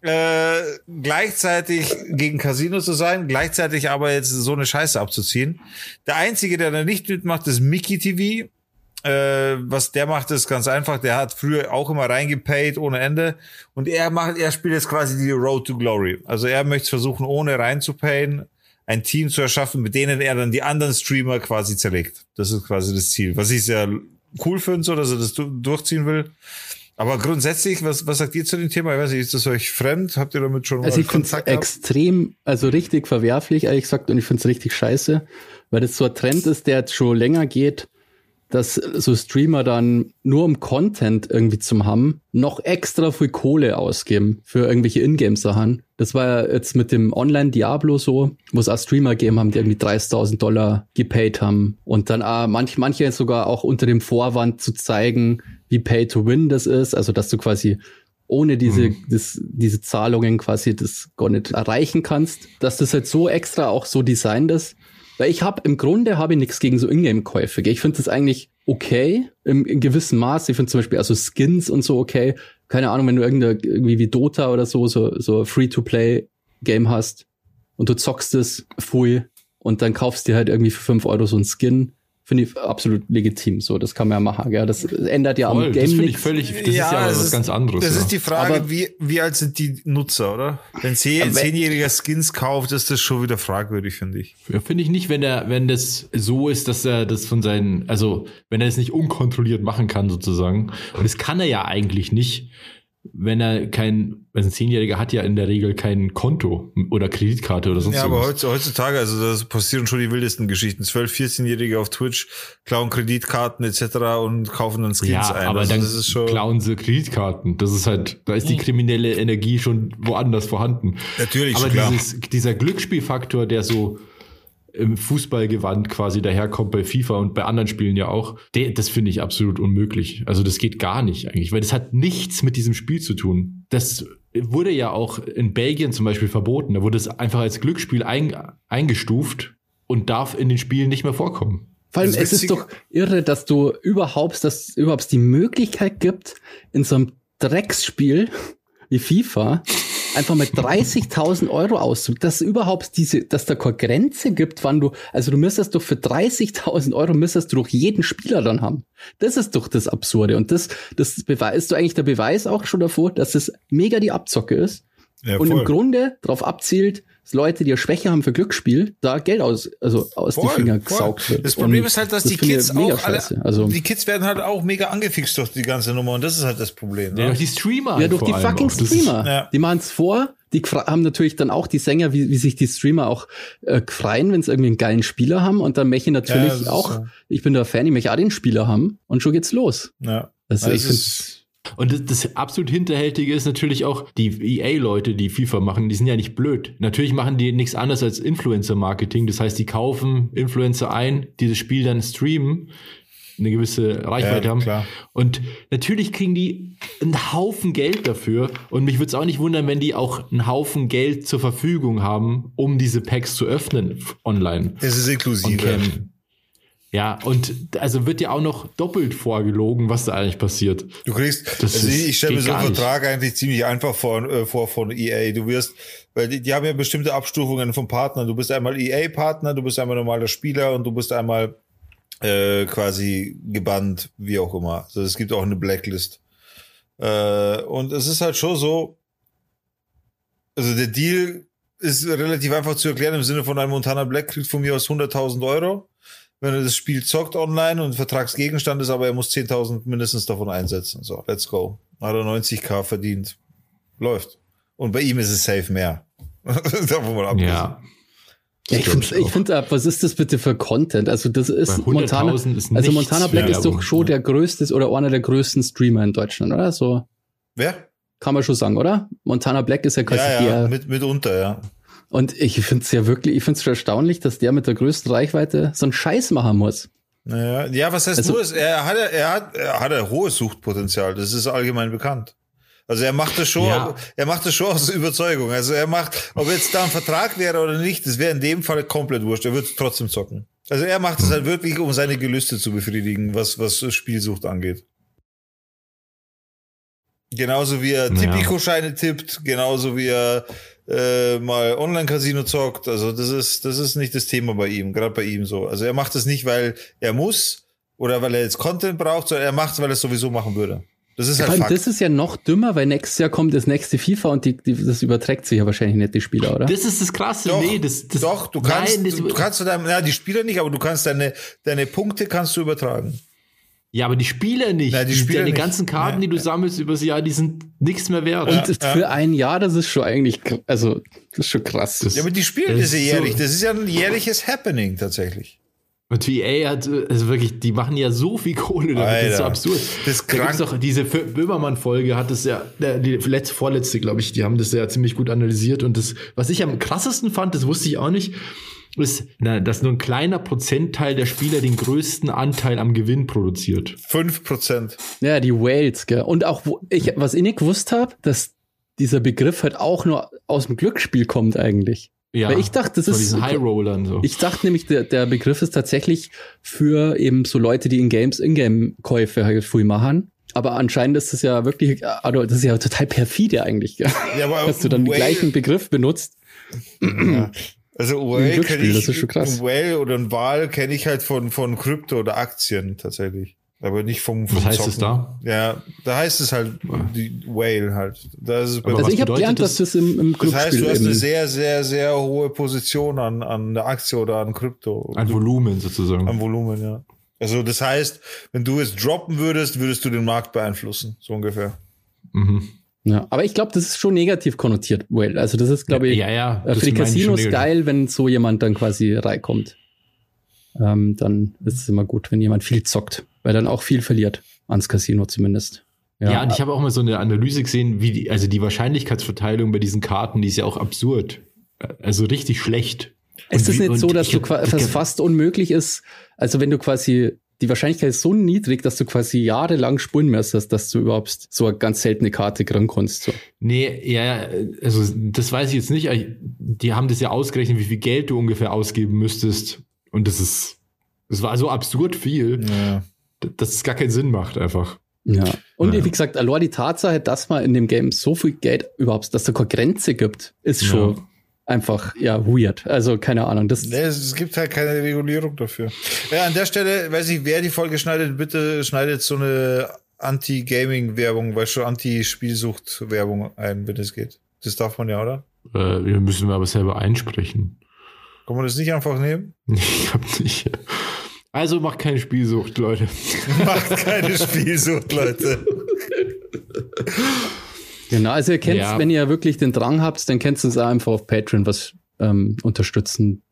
Speaker 3: Äh, gleichzeitig gegen Casino zu sein, gleichzeitig aber jetzt so eine Scheiße abzuziehen. Der einzige, der da nicht mitmacht, ist Mickey TV. Äh, was der macht, ist ganz einfach. Der hat früher auch immer reingepaid ohne Ende. Und er macht, er spielt jetzt quasi die Road to Glory. Also er möchte versuchen, ohne reinzupayen, ein Team zu erschaffen, mit denen er dann die anderen Streamer quasi zerlegt. Das ist quasi das Ziel. Was ich sehr cool finde, so, dass er das durchziehen will. Aber grundsätzlich, was, was sagt ihr zu dem Thema? Ich weiß nicht, ist das euch fremd? Habt ihr damit schon
Speaker 2: also ich finde es extrem, also richtig verwerflich, ehrlich gesagt, und ich finde es richtig scheiße, weil das so ein Trend ist, der jetzt schon länger geht, dass so Streamer dann nur um Content irgendwie zum haben, noch extra viel Kohle ausgeben für irgendwelche Ingame-Sachen. Das war ja jetzt mit dem Online-Diablo so, wo es auch Streamer gegeben haben, die irgendwie 30.000 Dollar gepaid haben. Und dann auch manch, manche sogar auch unter dem Vorwand zu zeigen, wie Pay to Win das ist. Also, dass du quasi ohne diese, mhm. das, diese Zahlungen quasi das gar nicht erreichen kannst. Dass das halt so extra auch so designt ist, weil ich habe im Grunde habe ich nichts gegen so Ingame-Käufe. Ich finde das eigentlich okay im, in gewissem Maß. Ich finde zum Beispiel also Skins und so okay. Keine Ahnung, wenn du irgendeine irgendwie wie Dota oder so so, so Free-to-Play-Game hast und du zockst es voll und dann kaufst dir halt irgendwie für fünf Euro so ein Skin finde ich absolut legitim. So, das kann man ja machen. Gell? Das ändert ja
Speaker 1: Voll,
Speaker 2: am
Speaker 1: das
Speaker 2: Game
Speaker 1: finde ich
Speaker 2: nichts.
Speaker 1: völlig, das ist ja aber
Speaker 3: das
Speaker 1: was
Speaker 3: ist-
Speaker 1: ganz anderes.
Speaker 3: Das
Speaker 1: ja.
Speaker 3: ist die Frage,
Speaker 2: Aber-
Speaker 3: wie, wie alt sind die Nutzer, oder? Wenn zehnjähriger Skins kauft, ist das schon wieder fragwürdig, finde ich.
Speaker 1: Ja, Finde ich nicht, wenn er, wenn das so ist, dass er das von seinen, also wenn er es nicht unkontrolliert machen kann, sozusagen. Und das kann er ja eigentlich nicht, wenn er kein, also ein Zehnjähriger hat ja in der Regel kein Konto oder Kreditkarte oder sonst
Speaker 3: Ja, aber heutzutage, also da passieren schon die wildesten Geschichten. 12-, 14-Jährige auf Twitch klauen Kreditkarten etc. und kaufen dann Skins
Speaker 1: Ja,
Speaker 3: ein.
Speaker 1: aber
Speaker 3: also
Speaker 1: dann
Speaker 3: das ist schon,
Speaker 1: klauen sie Kreditkarten. Das ist halt, da ist die kriminelle Energie schon woanders vorhanden.
Speaker 3: Natürlich,
Speaker 1: Aber
Speaker 3: klar.
Speaker 1: dieses, dieser Glücksspielfaktor, der so im Fußballgewand quasi daherkommt bei FIFA und bei anderen Spielen ja auch, der, das finde ich absolut unmöglich. Also das geht gar nicht eigentlich, weil das hat nichts mit diesem Spiel zu tun. Das wurde ja auch in Belgien zum Beispiel verboten. Da wurde es einfach als Glücksspiel ein, eingestuft und darf in den Spielen nicht mehr vorkommen.
Speaker 2: Vor allem, es ist doch irre, dass du überhaupt, dass überhaupt die Möglichkeit gibt, in so einem Drecksspiel wie FIFA einfach mal 30.000 Euro auszugeben, dass es überhaupt diese, dass da keine Grenze gibt, wann du, also du müsstest doch für 30.000 Euro müsstest du doch jeden Spieler dann haben. Das ist doch das Absurde. Und das, das beweist du eigentlich der Beweis auch schon davor, dass es mega die Abzocke ist
Speaker 3: ja,
Speaker 2: und im Grunde darauf abzielt, dass Leute, die eine Schwäche haben für Glücksspiel, da Geld aus, also aus die
Speaker 3: Voll,
Speaker 2: Finger
Speaker 3: voll.
Speaker 2: gesaugt wird.
Speaker 3: Das Problem
Speaker 2: Und
Speaker 3: ist halt, dass
Speaker 2: das
Speaker 3: die Kids
Speaker 2: mega
Speaker 3: auch alle,
Speaker 2: scheiße. Also,
Speaker 3: die Kids werden halt auch mega angefixt durch die ganze Nummer und das ist halt das Problem.
Speaker 1: Ja,
Speaker 3: Ne?
Speaker 1: durch die Streamer.
Speaker 2: ja, durch
Speaker 1: vor
Speaker 2: die fucking.
Speaker 1: Das ist-
Speaker 2: Streamer.
Speaker 3: ja.
Speaker 2: Die machen es vor. Die haben natürlich dann auch die Sänger, wie, wie sich die Streamer auch äh, freien, wenn sie irgendwie einen geilen Spieler haben. Und dann möchte ich
Speaker 3: Ja,
Speaker 2: natürlich
Speaker 3: ist
Speaker 2: auch,
Speaker 3: so.
Speaker 2: ich bin der Fan, ich möchte auch den Spieler haben. Und schon geht's los.
Speaker 3: Ja.
Speaker 2: Also
Speaker 3: Ja,
Speaker 2: ich finde
Speaker 1: Und das, das absolut Hinterhältige ist natürlich auch, die EA-Leute, die FIFA machen, die sind ja nicht blöd. Natürlich machen die nichts anderes als Influencer-Marketing. Das heißt, die kaufen Influencer ein, die das Spiel dann streamen, eine gewisse Reichweite
Speaker 3: Ja,
Speaker 1: haben.
Speaker 3: klar.
Speaker 1: Und natürlich kriegen die einen Haufen Geld dafür. Und mich würde es auch nicht wundern, wenn die auch einen Haufen Geld zur Verfügung haben, um diese Packs zu öffnen online.
Speaker 3: es ist inklusive.
Speaker 1: Ja, und also wird ja auch noch doppelt vorgelogen, was da eigentlich passiert.
Speaker 3: Du kriegst,
Speaker 1: Das
Speaker 3: also ich, ich stelle mir so einen
Speaker 1: gar nicht.
Speaker 3: Vertrag eigentlich ziemlich einfach vor, äh, vor von EA. Du wirst, weil die, die haben ja bestimmte Abstufungen von Partnern. Du bist einmal EA-Partner, du bist einmal normaler Spieler und du bist einmal äh, quasi gebannt, wie auch immer. Also es gibt auch eine Blacklist. Äh, und es ist halt schon so, also der Deal ist relativ einfach zu erklären im Sinne von einem Montana Black kriegt von mir aus 100.000 Euro. Wenn er das Spiel zockt online und Vertragsgegenstand ist, aber er muss 10.000 mindestens davon einsetzen. So, let's go. Hat er 90k verdient. Läuft. Und bei ihm ist es safe mehr. (laughs) Davon mal abgesehen.
Speaker 1: Ja.
Speaker 2: Ja, ich
Speaker 1: glaub
Speaker 2: finde, ich find, was ist das bitte für Content? Also das ist Montana,
Speaker 1: 100.000 ist
Speaker 2: also Montana Black ist doch schon
Speaker 3: ja.
Speaker 2: der größte oder einer der größten Streamer in Deutschland, oder? So
Speaker 3: Wer?
Speaker 2: kann man schon sagen, oder? Montana Black ist ja quasi
Speaker 3: Ja, ja,
Speaker 2: der.
Speaker 3: mit, mitunter, ja.
Speaker 2: Und ich finde es ja wirklich, ich finde es erstaunlich, dass der mit der größten Reichweite so einen Scheiß machen muss.
Speaker 3: Naja, ja, was heißt
Speaker 2: Also-
Speaker 3: nur, er hat, er hat, er hat ein hohes Suchtpotenzial. Das ist allgemein bekannt. Also er macht das schon,
Speaker 1: Ja.
Speaker 3: er macht das schon aus Überzeugung. Also er macht, ob jetzt da ein Vertrag wäre oder nicht, das wäre in dem Fall komplett wurscht. Er wird trotzdem zocken. Also er macht es halt wirklich, um seine Gelüste zu befriedigen, was, was Spielsucht angeht. Genauso wie er
Speaker 1: Naja.
Speaker 3: Tipico-Scheine tippt, genauso wie er äh, mal Online-Casino zockt. Also das ist, das ist nicht das Thema bei ihm, gerade bei ihm so. Also er macht es nicht, weil er muss oder weil er jetzt Content braucht, sondern er macht es, weil er es sowieso machen würde. Das ist halt Fakt.
Speaker 2: das ist ja noch dümmer, weil nächstes Jahr kommt das nächste FIFA und die, die, das überträgt sich ja wahrscheinlich nicht die Spieler, oder?
Speaker 1: Das ist das Krasse.
Speaker 3: Doch,
Speaker 1: nee, das, das,
Speaker 3: doch, du kannst,
Speaker 1: Nein, das,
Speaker 3: du, du kannst zu deinem, ja, die Spieler nicht, aber du kannst deine, deine Punkte kannst du übertragen.
Speaker 1: Ja, aber die Spieler nicht.
Speaker 3: Nein, die
Speaker 1: die
Speaker 3: Spieler
Speaker 1: Deine
Speaker 3: nicht.
Speaker 1: ganzen Karten,
Speaker 3: Nee.
Speaker 1: die du sammelst übers Jahr, die sind nichts mehr wert.
Speaker 2: und
Speaker 3: ja.
Speaker 2: für ein Jahr, das ist schon eigentlich, also, das ist schon krass.
Speaker 1: Das-
Speaker 3: Ja, aber die spielen
Speaker 1: Das
Speaker 3: das ja jährlich.
Speaker 1: so-
Speaker 3: Das ist ja ein jährliches Happening tatsächlich.
Speaker 1: Und EA hat, also wirklich, die machen ja so viel Kohle damit, das ist so
Speaker 3: Alter.
Speaker 1: absurd.
Speaker 3: Das ist
Speaker 1: da gibt's
Speaker 3: krank.
Speaker 1: doch diese Böhmermann-Folge hat das ja, die letzte, vorletzte, glaube ich, die haben das ja ziemlich gut analysiert und das, was ich am krassesten fand, das wusste ich auch nicht, ist, na, dass nur ein kleiner Prozentteil der Spieler den größten Anteil am Gewinn produziert.
Speaker 3: Fünf Prozent.
Speaker 2: Ja, die Whales, gell. Und auch, wo ich, was ich nicht gewusst habe, dass dieser Begriff halt auch nur aus dem Glücksspiel kommt eigentlich.
Speaker 1: Ja,
Speaker 2: Weil ich dachte, das ist-
Speaker 1: High Rollern so.
Speaker 2: Ich dachte nämlich, der, der Begriff ist tatsächlich für eben so Leute, die in Games, Ingame-Käufe halt viel machen. Aber anscheinend ist das ja wirklich, also das ist ja total perfide eigentlich, gell?
Speaker 3: Ja, aber (laughs)
Speaker 2: dass du dann den gleichen Begriff benutzt.
Speaker 3: Ja. Also Whale kenne ich,
Speaker 2: das ist schon krass.
Speaker 3: ein Whale oder ein Wal kenne ich halt von, von Krypto oder Aktien tatsächlich. Aber nicht vom, vom
Speaker 1: Was heißt
Speaker 3: Zocken.
Speaker 1: es da?
Speaker 3: Ja, da heißt es halt die Whale halt. Da ist es bei
Speaker 1: Aber
Speaker 2: Also
Speaker 1: was
Speaker 2: ich habe
Speaker 1: bedeutet
Speaker 2: gelernt,
Speaker 1: das?
Speaker 2: dass das im, im
Speaker 3: das heißt, du hast eine sehr, sehr, sehr hohe Position an, an der Aktie oder an Krypto.
Speaker 1: Ein Volumen sozusagen.
Speaker 3: Am Volumen, ja. Also das heißt, wenn du es droppen würdest, würdest du den Markt beeinflussen, so ungefähr.
Speaker 1: Mhm.
Speaker 2: Ja. Aber ich glaube, das ist schon negativ konnotiert. Well, also das ist, glaube ich,
Speaker 1: ja, ja.
Speaker 2: äh, für die Casinos geil, wenn so jemand dann quasi reinkommt. Ähm, dann ist es immer gut, wenn jemand viel zockt, weil dann auch viel verliert ans Casino zumindest.
Speaker 1: Ja, und ich habe auch mal so eine Analyse gesehen, wie die, also die Wahrscheinlichkeitsverteilung bei diesen Karten, die ist ja auch absurd. Also richtig schlecht.
Speaker 2: Es ist
Speaker 1: wie-
Speaker 2: nicht so, dass du
Speaker 1: hab-
Speaker 2: qua-
Speaker 1: ich
Speaker 2: dass
Speaker 1: hab-
Speaker 2: fast unmöglich ist. Also wenn du quasi die Wahrscheinlichkeit ist so niedrig, dass du quasi jahrelang spulen müsstest, dass du überhaupt so eine ganz seltene Karte kriegen kannst. So.
Speaker 1: Nee, ja, ja, also das weiß ich jetzt nicht. Die haben das ja ausgerechnet, wie viel Geld du ungefähr ausgeben müsstest. Und das ist, das war so absurd viel,
Speaker 3: Ja.
Speaker 1: dass es gar keinen Sinn macht einfach.
Speaker 2: Ja. Und
Speaker 1: Ja.
Speaker 2: wie gesagt, allein die Tatsache, dass man in dem Game so viel Geld überhaupt, dass da keine Grenze gibt, ist
Speaker 1: Ja.
Speaker 2: Schon einfach, ja, weird. Also keine Ahnung. Das,
Speaker 3: Nee, es, es gibt halt keine Regulierung dafür. Ja, an der Stelle, weiß ich, wer die Folge schneidet, bitte schneidet so eine Anti-Gaming-Werbung, weißt du, Anti-Spielsucht-Werbung ein, wenn es geht. Das darf man ja, oder?
Speaker 1: Äh, wir müssen wir aber selber einsprechen.
Speaker 3: Kann man das nicht einfach nehmen? (laughs)
Speaker 1: Ich hab nicht. Also macht keine Spielsucht, Leute. (laughs)
Speaker 3: Macht keine Spielsucht, Leute. (laughs)
Speaker 2: genau, also ihr kennt,
Speaker 1: Ja.
Speaker 2: wenn ihr wirklich den Drang habt, dann könnt ihr uns auch einfach auf Patreon was ähm, unterstützen.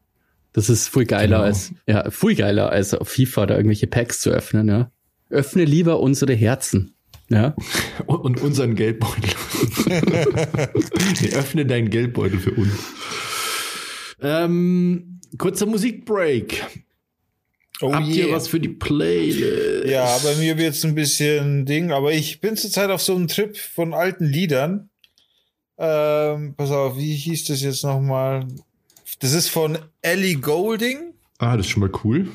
Speaker 2: Das ist viel geiler
Speaker 1: Genau.
Speaker 2: als, ja, viel geiler als auf FIFA da irgendwelche Packs zu öffnen, ja. Öffne lieber unsere Herzen. Ja. (laughs)
Speaker 1: Und, und unseren Geldbeutel. nee, (laughs) öffne deinen Geldbeutel für uns. Ähm, kurzer Musikbreak.
Speaker 3: Oh
Speaker 1: Habt ihr
Speaker 3: yeah.
Speaker 1: was für die Playlist?
Speaker 3: Ja, bei mir wird's ein bisschen Ding, aber ich bin zurzeit auf so einem Trip von alten Liedern. Ähm, pass auf, wie hieß das jetzt nochmal? Das ist von Ellie Golding.
Speaker 1: Ah, das ist schon mal cool.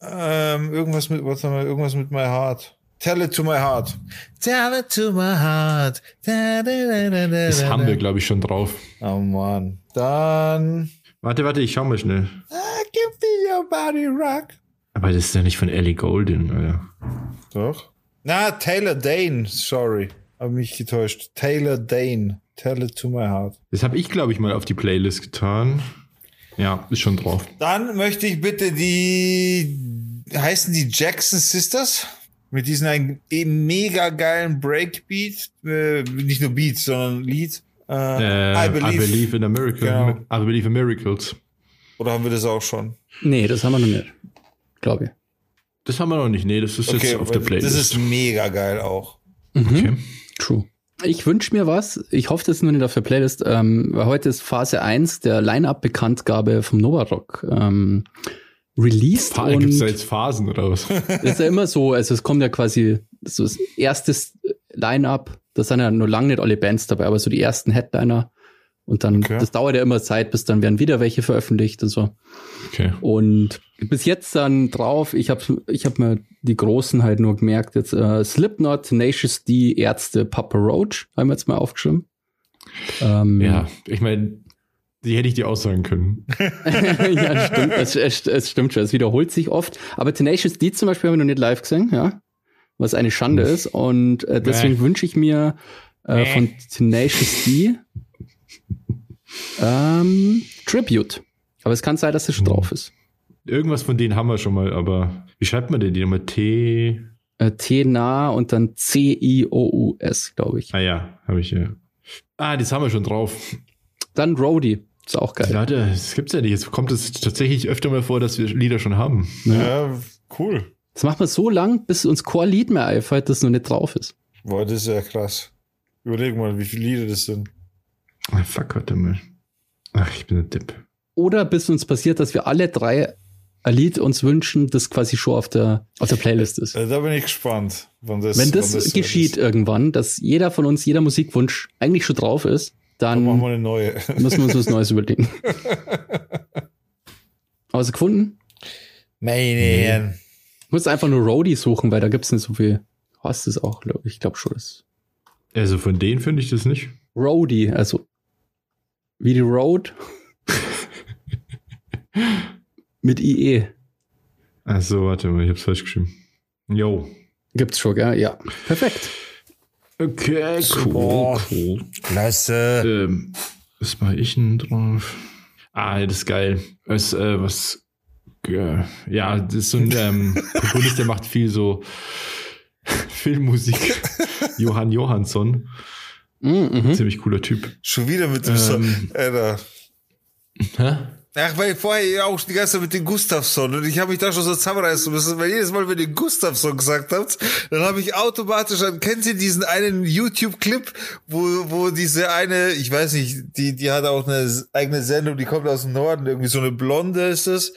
Speaker 3: Ähm, irgendwas mit, warte mal, irgendwas mit My Heart. Tell it to my heart. Tell it to my heart. Da, da, da, da, da,
Speaker 1: Das
Speaker 3: da,
Speaker 1: haben wir, glaube ich, schon drauf.
Speaker 3: Oh Mann. Dann.
Speaker 1: Warte, warte, ich schau mal schnell.
Speaker 3: I can feel your body rock.
Speaker 1: Aber das ist ja nicht von Ellie Golden, Alter.
Speaker 3: Doch. Na, Taylor Dane. Sorry. Hab mich getäuscht. Taylor Dane. Tell it to my heart.
Speaker 1: Das habe ich, glaube ich, mal auf die Playlist getan. Ja, ist schon drauf.
Speaker 3: Dann möchte ich bitte die, heißen die Jackson Sisters? Mit diesem einen eben mega geilen Breakbeat, äh, nicht nur Beat, sondern Lied. Äh,
Speaker 1: Äh, I, believe. in a miracle.
Speaker 3: Genau.
Speaker 1: I believe in miracles.
Speaker 3: Oder haben wir das auch schon?
Speaker 2: Nee, das haben wir noch nicht. Glaube ich.
Speaker 1: Das haben wir noch nicht. Nee, das ist jetzt auf der Playlist.
Speaker 3: das ist mega geil auch.
Speaker 1: okay.
Speaker 2: True. Ich wünsche mir was. Ich hoffe, das ist nur nicht auf der Playlist. Ähm, weil heute ist Phase 1 der Line-Up-Bekanntgabe vom Novarock ähm, released.
Speaker 1: Gibt es da jetzt Phasen oder was?
Speaker 2: das (laughs) ist ja immer so, also es kommt ja quasi so das erste Line-Up, da sind ja nur lange nicht alle Bands dabei, aber so die ersten Headliner. Und dann,
Speaker 3: Okay.
Speaker 2: das dauert ja immer Zeit, bis dann werden wieder welche veröffentlicht und so.
Speaker 1: Okay.
Speaker 2: Und bis jetzt dann drauf, ich habe ich hab mir die Großen halt nur gemerkt, jetzt äh, Slipknot, Tenacious D, Ärzte, Papa Roach, haben wir jetzt mal aufgeschrieben. Ähm,
Speaker 1: Ja, ich meine, die hätte ich dir aussagen können. (laughs) (laughs)
Speaker 2: ja, stimmt, es, es, es stimmt schon, es wiederholt sich oft. Aber Tenacious D zum Beispiel haben wir noch nicht live gesehen, ja. Was eine Schande ist. Und äh, deswegen
Speaker 1: Nee.
Speaker 2: wünsche ich mir äh,
Speaker 1: Nee.
Speaker 2: von Tenacious D ähm, Tribute. Aber es kann sein, dass es schon
Speaker 1: Mhm.
Speaker 2: drauf ist.
Speaker 1: Irgendwas von denen haben wir schon mal, aber wie schreibt man denn die nochmal? T.
Speaker 2: Äh, T-nah und dann C-I-O-U-S, glaube ich.
Speaker 1: Ah ja, habe ich ja. Ah, das haben wir schon drauf.
Speaker 2: Dann Roadie. Ist auch geil.
Speaker 1: Leute, das gibt's ja nicht. Jetzt kommt es tatsächlich öfter mal vor, dass wir Lieder schon haben.
Speaker 3: Ja, cool.
Speaker 2: Das macht man so lang, bis uns kein Lied mehr einfällt, das noch nicht drauf ist.
Speaker 3: Boah, das ist ja krass. Überleg mal, wie viele Lieder das sind.
Speaker 1: Ah, fuck, warte mal. Ach, ich bin ein Depp.
Speaker 2: Oder bis uns passiert, dass wir alle drei ein Lied uns wünschen, das quasi schon auf der, auf der Playlist ist.
Speaker 3: Äh, Da bin ich gespannt, wann das
Speaker 2: Wenn das,
Speaker 3: wann so
Speaker 2: geschieht
Speaker 3: ist.
Speaker 2: irgendwann, dass jeder von uns, jeder Musikwunsch eigentlich schon drauf ist,
Speaker 3: Dann
Speaker 2: dann
Speaker 3: machen wir eine neue. (laughs)
Speaker 2: müssen wir uns was Neues überlegen. (laughs) Aber gefunden?
Speaker 3: Man.
Speaker 2: Ich muss einfach nur Roadie suchen, weil da gibt's nicht so viel. Hast es auch, ich. Ich glaube schon. Das
Speaker 1: Also von denen finde ich das nicht.
Speaker 2: Roadie, also wie die Road. (laughs) Mit IE.
Speaker 1: Also, warte mal, ich hab's falsch geschrieben. Jo.
Speaker 2: Gibt's schon, gell? Ja. Perfekt.
Speaker 1: Okay,
Speaker 3: Boah.
Speaker 1: cool.
Speaker 3: Klasse.
Speaker 1: Ähm, was mache ich denn drauf? Ah, das ist geil. Das, äh, was, äh, ja, das ist so ein ähm, Komponist, (laughs) der macht viel so (laughs) Filmmusik. Johann Johansson.
Speaker 2: Mhm, mhm.
Speaker 1: Ziemlich cooler Typ.
Speaker 3: Schon wieder mit dem
Speaker 1: Ähm.
Speaker 3: Song. Alter.
Speaker 1: Hä?
Speaker 3: Ach, weil vorher auch die ganze Zeit mit dem Gustavsson und ich habe mich da schon so zusammenreißen müssen, weil jedes Mal, wenn ihr Gustavsson gesagt habt, dann habe ich automatisch, dann kennt ihr diesen einen YouTube-Clip, wo, wo diese eine, ich weiß nicht, die, die hat auch eine eigene Sendung, die kommt aus dem Norden, irgendwie so eine Blonde ist es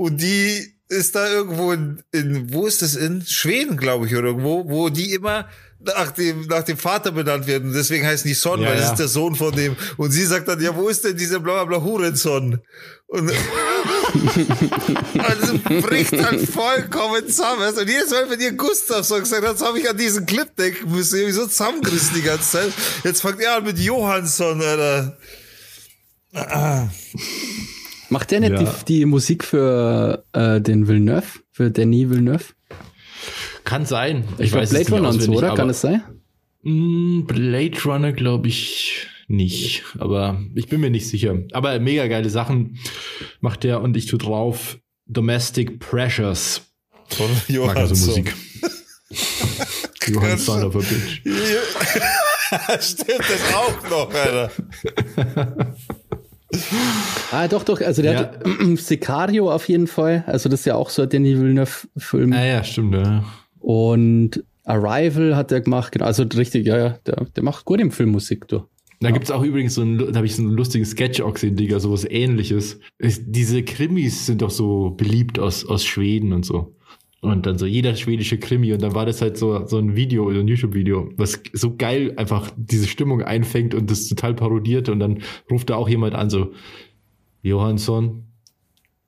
Speaker 3: und die ist da irgendwo in, in wo ist das in Schweden, glaube ich, oder irgendwo, wo die immer nach dem, nach dem Vater benannt werden. Deswegen heißen die Son,
Speaker 1: Ja,
Speaker 3: weil das
Speaker 1: ja.
Speaker 3: ist der Sohn von dem. Und sie sagt dann, ja, wo ist denn dieser bla bla bla Hurensohn? Und (laughs) also bricht halt vollkommen zusammen. Und jedes Mal, wenn ihr Gustavsson gesagt habt, habe ich an diesen Clip denken müssen. Ich mich so zusammengerissen die ganze Zeit. Jetzt fangt er an mit Johansson, Alter.
Speaker 2: Macht der nicht
Speaker 1: Ja.
Speaker 2: die, die Musik für äh, den Villeneuve? Für Denis Villeneuve?
Speaker 1: Kann sein.
Speaker 2: Ich, glaube
Speaker 1: es
Speaker 2: Blade Runner und so, oder? Kann es sein?
Speaker 1: Mm, Blade Runner glaube ich nicht, aber ich bin mir nicht sicher. Aber mega geile Sachen macht der und ich tu drauf Domestic Pressures.
Speaker 3: Von
Speaker 1: Mag also
Speaker 3: Johansson.
Speaker 1: Musik. Johann Son of a Bitch.
Speaker 3: Stimmt das auch noch, Alter. (laughs)
Speaker 2: Ah, doch, doch. Also der
Speaker 1: Ja.
Speaker 2: hat (clears throat) Sicario auf jeden Fall. Also das ist ja auch so ein Denis Villeneuve-Film.
Speaker 1: Ah ja, stimmt. Ja.
Speaker 2: Und Arrival hat er gemacht. Genau. Also richtig, ja, ja. Der, der macht gut im Film Musik, du.
Speaker 1: Da gibt's auch übrigens so ein, da habe ich so einen lustigen Sketch auch gesehen, Digga, sowas ähnliches. Es, diese Krimis sind doch so beliebt aus, aus Schweden und so. Und dann so jeder schwedische Krimi und dann war das halt so, so ein Video, so ein YouTube-Video, was so geil einfach diese Stimmung einfängt und das total parodiert und dann ruft da auch jemand an, so Johansson.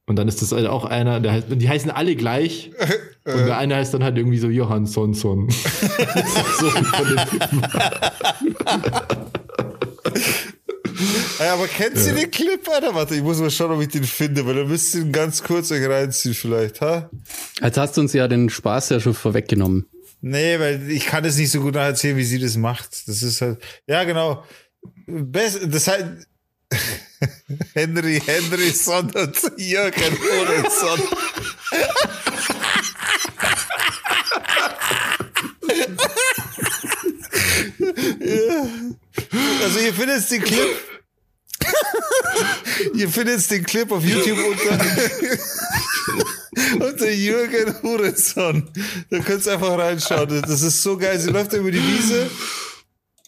Speaker 1: Und dann ist das halt auch einer, der heißt, die heißen alle gleich. (laughs) Und der eine heißt dann halt irgendwie so Johanssonson. (laughs) (laughs) so von den
Speaker 3: aber kennst du den Clip, Alter? Warte, ich muss mal schauen, ob ich den finde, weil dann müsst ihr ihn ganz kurz euch reinziehen vielleicht, ha?
Speaker 2: Jetzt hast du uns ja den Spaß ja schon vorweggenommen.
Speaker 3: Nee, weil ich kann es nicht so gut nacherzählen, wie sie das macht. Das ist halt, ja, genau. Best, das heißt, (laughs) Henry, Henry Son und Jürgen Orenson. (laughs) ja. Also ihr findet den Clip. Ihr findet den Clip auf YouTube (laughs) unter, unter Jürgen Hurenson. Da könnt ihr einfach reinschauen. Das ist so geil. Sie läuft über die Wiese.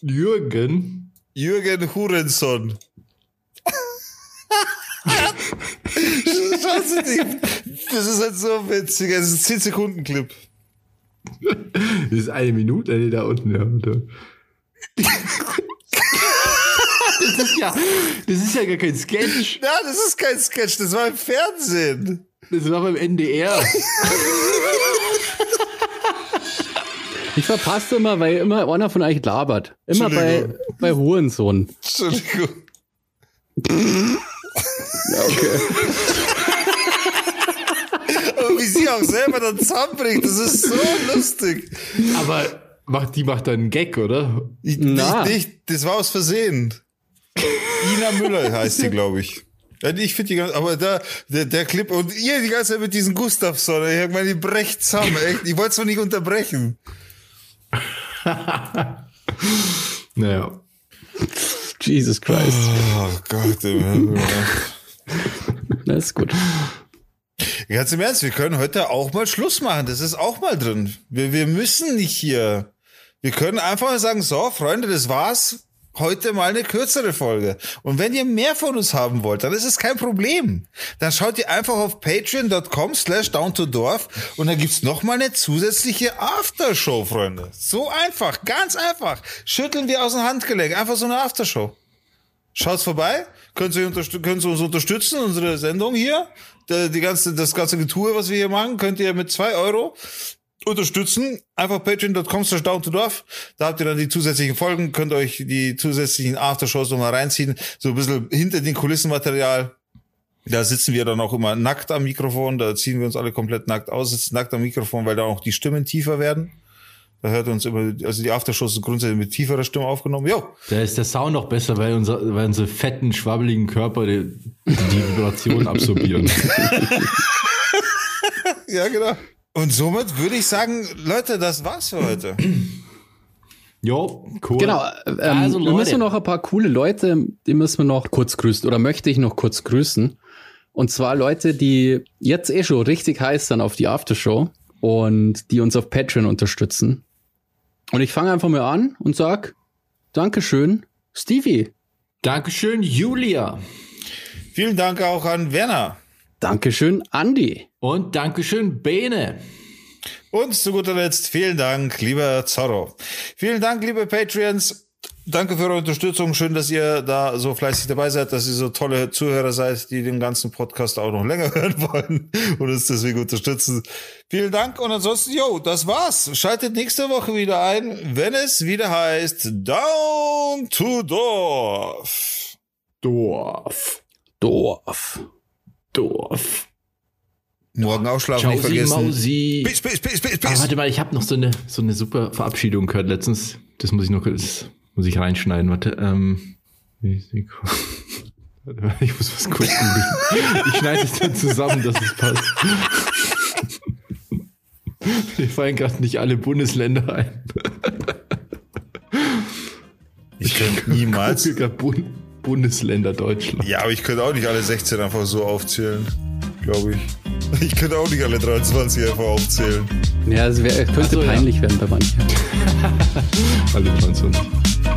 Speaker 1: Jürgen.
Speaker 3: Jürgen Hurenson. Die, das ist halt so witzig. Es ist ein 10 Sekunden Clip.
Speaker 1: Das ist eine Minute, nee, da unten, ja. (laughs) Da. das ist ja, das ist ja gar kein Sketch.
Speaker 3: Na, das ist kein Sketch, das war im Fernsehen.
Speaker 1: Das war beim NDR. (laughs)
Speaker 2: Ich verpasse immer, weil immer einer von euch labert. Immer bei, bei Hurensohn.
Speaker 3: Entschuldigung.
Speaker 2: Ja, okay. (laughs)
Speaker 3: Aber wie sie auch selber dann zusammenbringt, das ist so lustig.
Speaker 1: Aber macht, die macht dann einen Gag, oder?
Speaker 3: Ich,
Speaker 2: Na.
Speaker 3: nicht, nicht, das war aus Versehen. Ina Müller heißt die, glaube ich. Ich finde die ganz, aber da, der, der Clip und ihr die ganze Zeit mit diesem Gustavsson, ich meine, die brecht zusammen, echt. Ich wollte es doch nicht unterbrechen. (laughs)
Speaker 1: Naja.
Speaker 2: Jesus Christ.
Speaker 3: Oh Gott.
Speaker 2: Das ist gut.
Speaker 3: Ganz im Ernst, wir können heute auch mal Schluss machen. Das ist auch mal drin. Wir, wir müssen nicht hier. Wir können einfach mal sagen, so, Freunde, das war's. Heute mal eine kürzere Folge. Und wenn ihr mehr von uns haben wollt, dann ist es kein Problem. Dann schaut ihr einfach auf patreon.com slash down to Dorf und dann gibt's noch mal eine zusätzliche Aftershow, Freunde. So einfach, ganz einfach. Schütteln wir aus dem Handgelenk. Einfach so eine Aftershow. Schaut's vorbei, könnt unterstü- könnt Sie uns unterstützen, unsere Sendung hier. Die ganze, das ganze Getue, was wir hier machen, könnt ihr mit zwei Euro unterstützen. Einfach patreon.com slash down to dorf. Da habt ihr dann die zusätzlichen Folgen, könnt euch die zusätzlichen Aftershows nochmal reinziehen. So ein bisschen hinter den Kulissen Material. Da sitzen wir dann auch immer nackt am Mikrofon, da ziehen wir uns alle komplett nackt aus, sitzen nackt am Mikrofon, weil da auch die Stimmen tiefer werden. Da hört uns immer, also die Aftershows sind grundsätzlich mit tieferer Stimme aufgenommen. Jo.
Speaker 1: Da ist der Sound noch besser, weil, unser, weil unsere fetten, schwabbeligen Körper die, die Vibration (laughs) absorbieren.
Speaker 3: ja, genau. Und somit würde ich sagen, Leute, das war's für heute. (clears throat)
Speaker 1: Jo, cool.
Speaker 2: Genau, ähm, also, wir müssen noch ein paar coole Leute, die müssen wir noch kurz grüßen oder möchte ich noch kurz grüßen. Und zwar Leute, die jetzt eh schon richtig heiß sind auf die Aftershow und die uns auf Patreon unterstützen. Und ich fange einfach mal an und sag Dankeschön, Stevie.
Speaker 1: Dankeschön, Julia.
Speaker 3: Vielen Dank auch an Werner.
Speaker 2: Dankeschön, Andy.
Speaker 1: Und Dankeschön, Bene.
Speaker 3: Und zu guter Letzt vielen Dank, lieber Zorro. Vielen Dank, liebe Patreons. Danke für eure Unterstützung. Schön, dass ihr da so fleißig dabei seid, dass ihr so tolle Zuhörer seid, die den ganzen Podcast auch noch (laughs) länger hören wollen und uns deswegen unterstützen. Vielen Dank und ansonsten, yo, das war's. Schaltet nächste Woche wieder ein, wenn es wieder heißt Down to Dorf.
Speaker 1: Dorf.
Speaker 2: Dorf.
Speaker 1: Dorf.
Speaker 3: Morgen ausschlafen nicht vergessen.
Speaker 1: Mausi.
Speaker 3: Bis, bis, bis, bis, bis.
Speaker 1: Aber warte mal, ich habe noch so eine, so eine super Verabschiedung gehört letztens. Das muss ich noch kurz muss ich reinschneiden, warte. Ähm, (laughs) ich muss was kurz googeln. Ich schneide es dann zusammen, dass es passt. Mir fallen gerade nicht alle Bundesländer ein.
Speaker 3: Ich könnte niemals.
Speaker 1: Bund Bundesländer Deutschland.
Speaker 3: Ja, aber ich könnte auch nicht alle 16 einfach so aufzählen, glaube ich. (laughs) Ich könnte auch nicht alle 23 einfach aufzählen.
Speaker 2: Ja, es wär, könnte so, peinlich ja. werden bei manchen. (laughs)
Speaker 1: alle 23.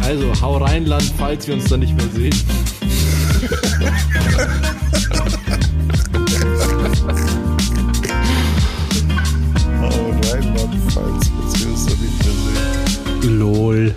Speaker 1: Also, hau rein, Land, falls wir uns dann nicht mehr sehen. (laughs)
Speaker 3: hau rein, Land, falls wir uns dann nicht mehr
Speaker 2: sehen. LOL.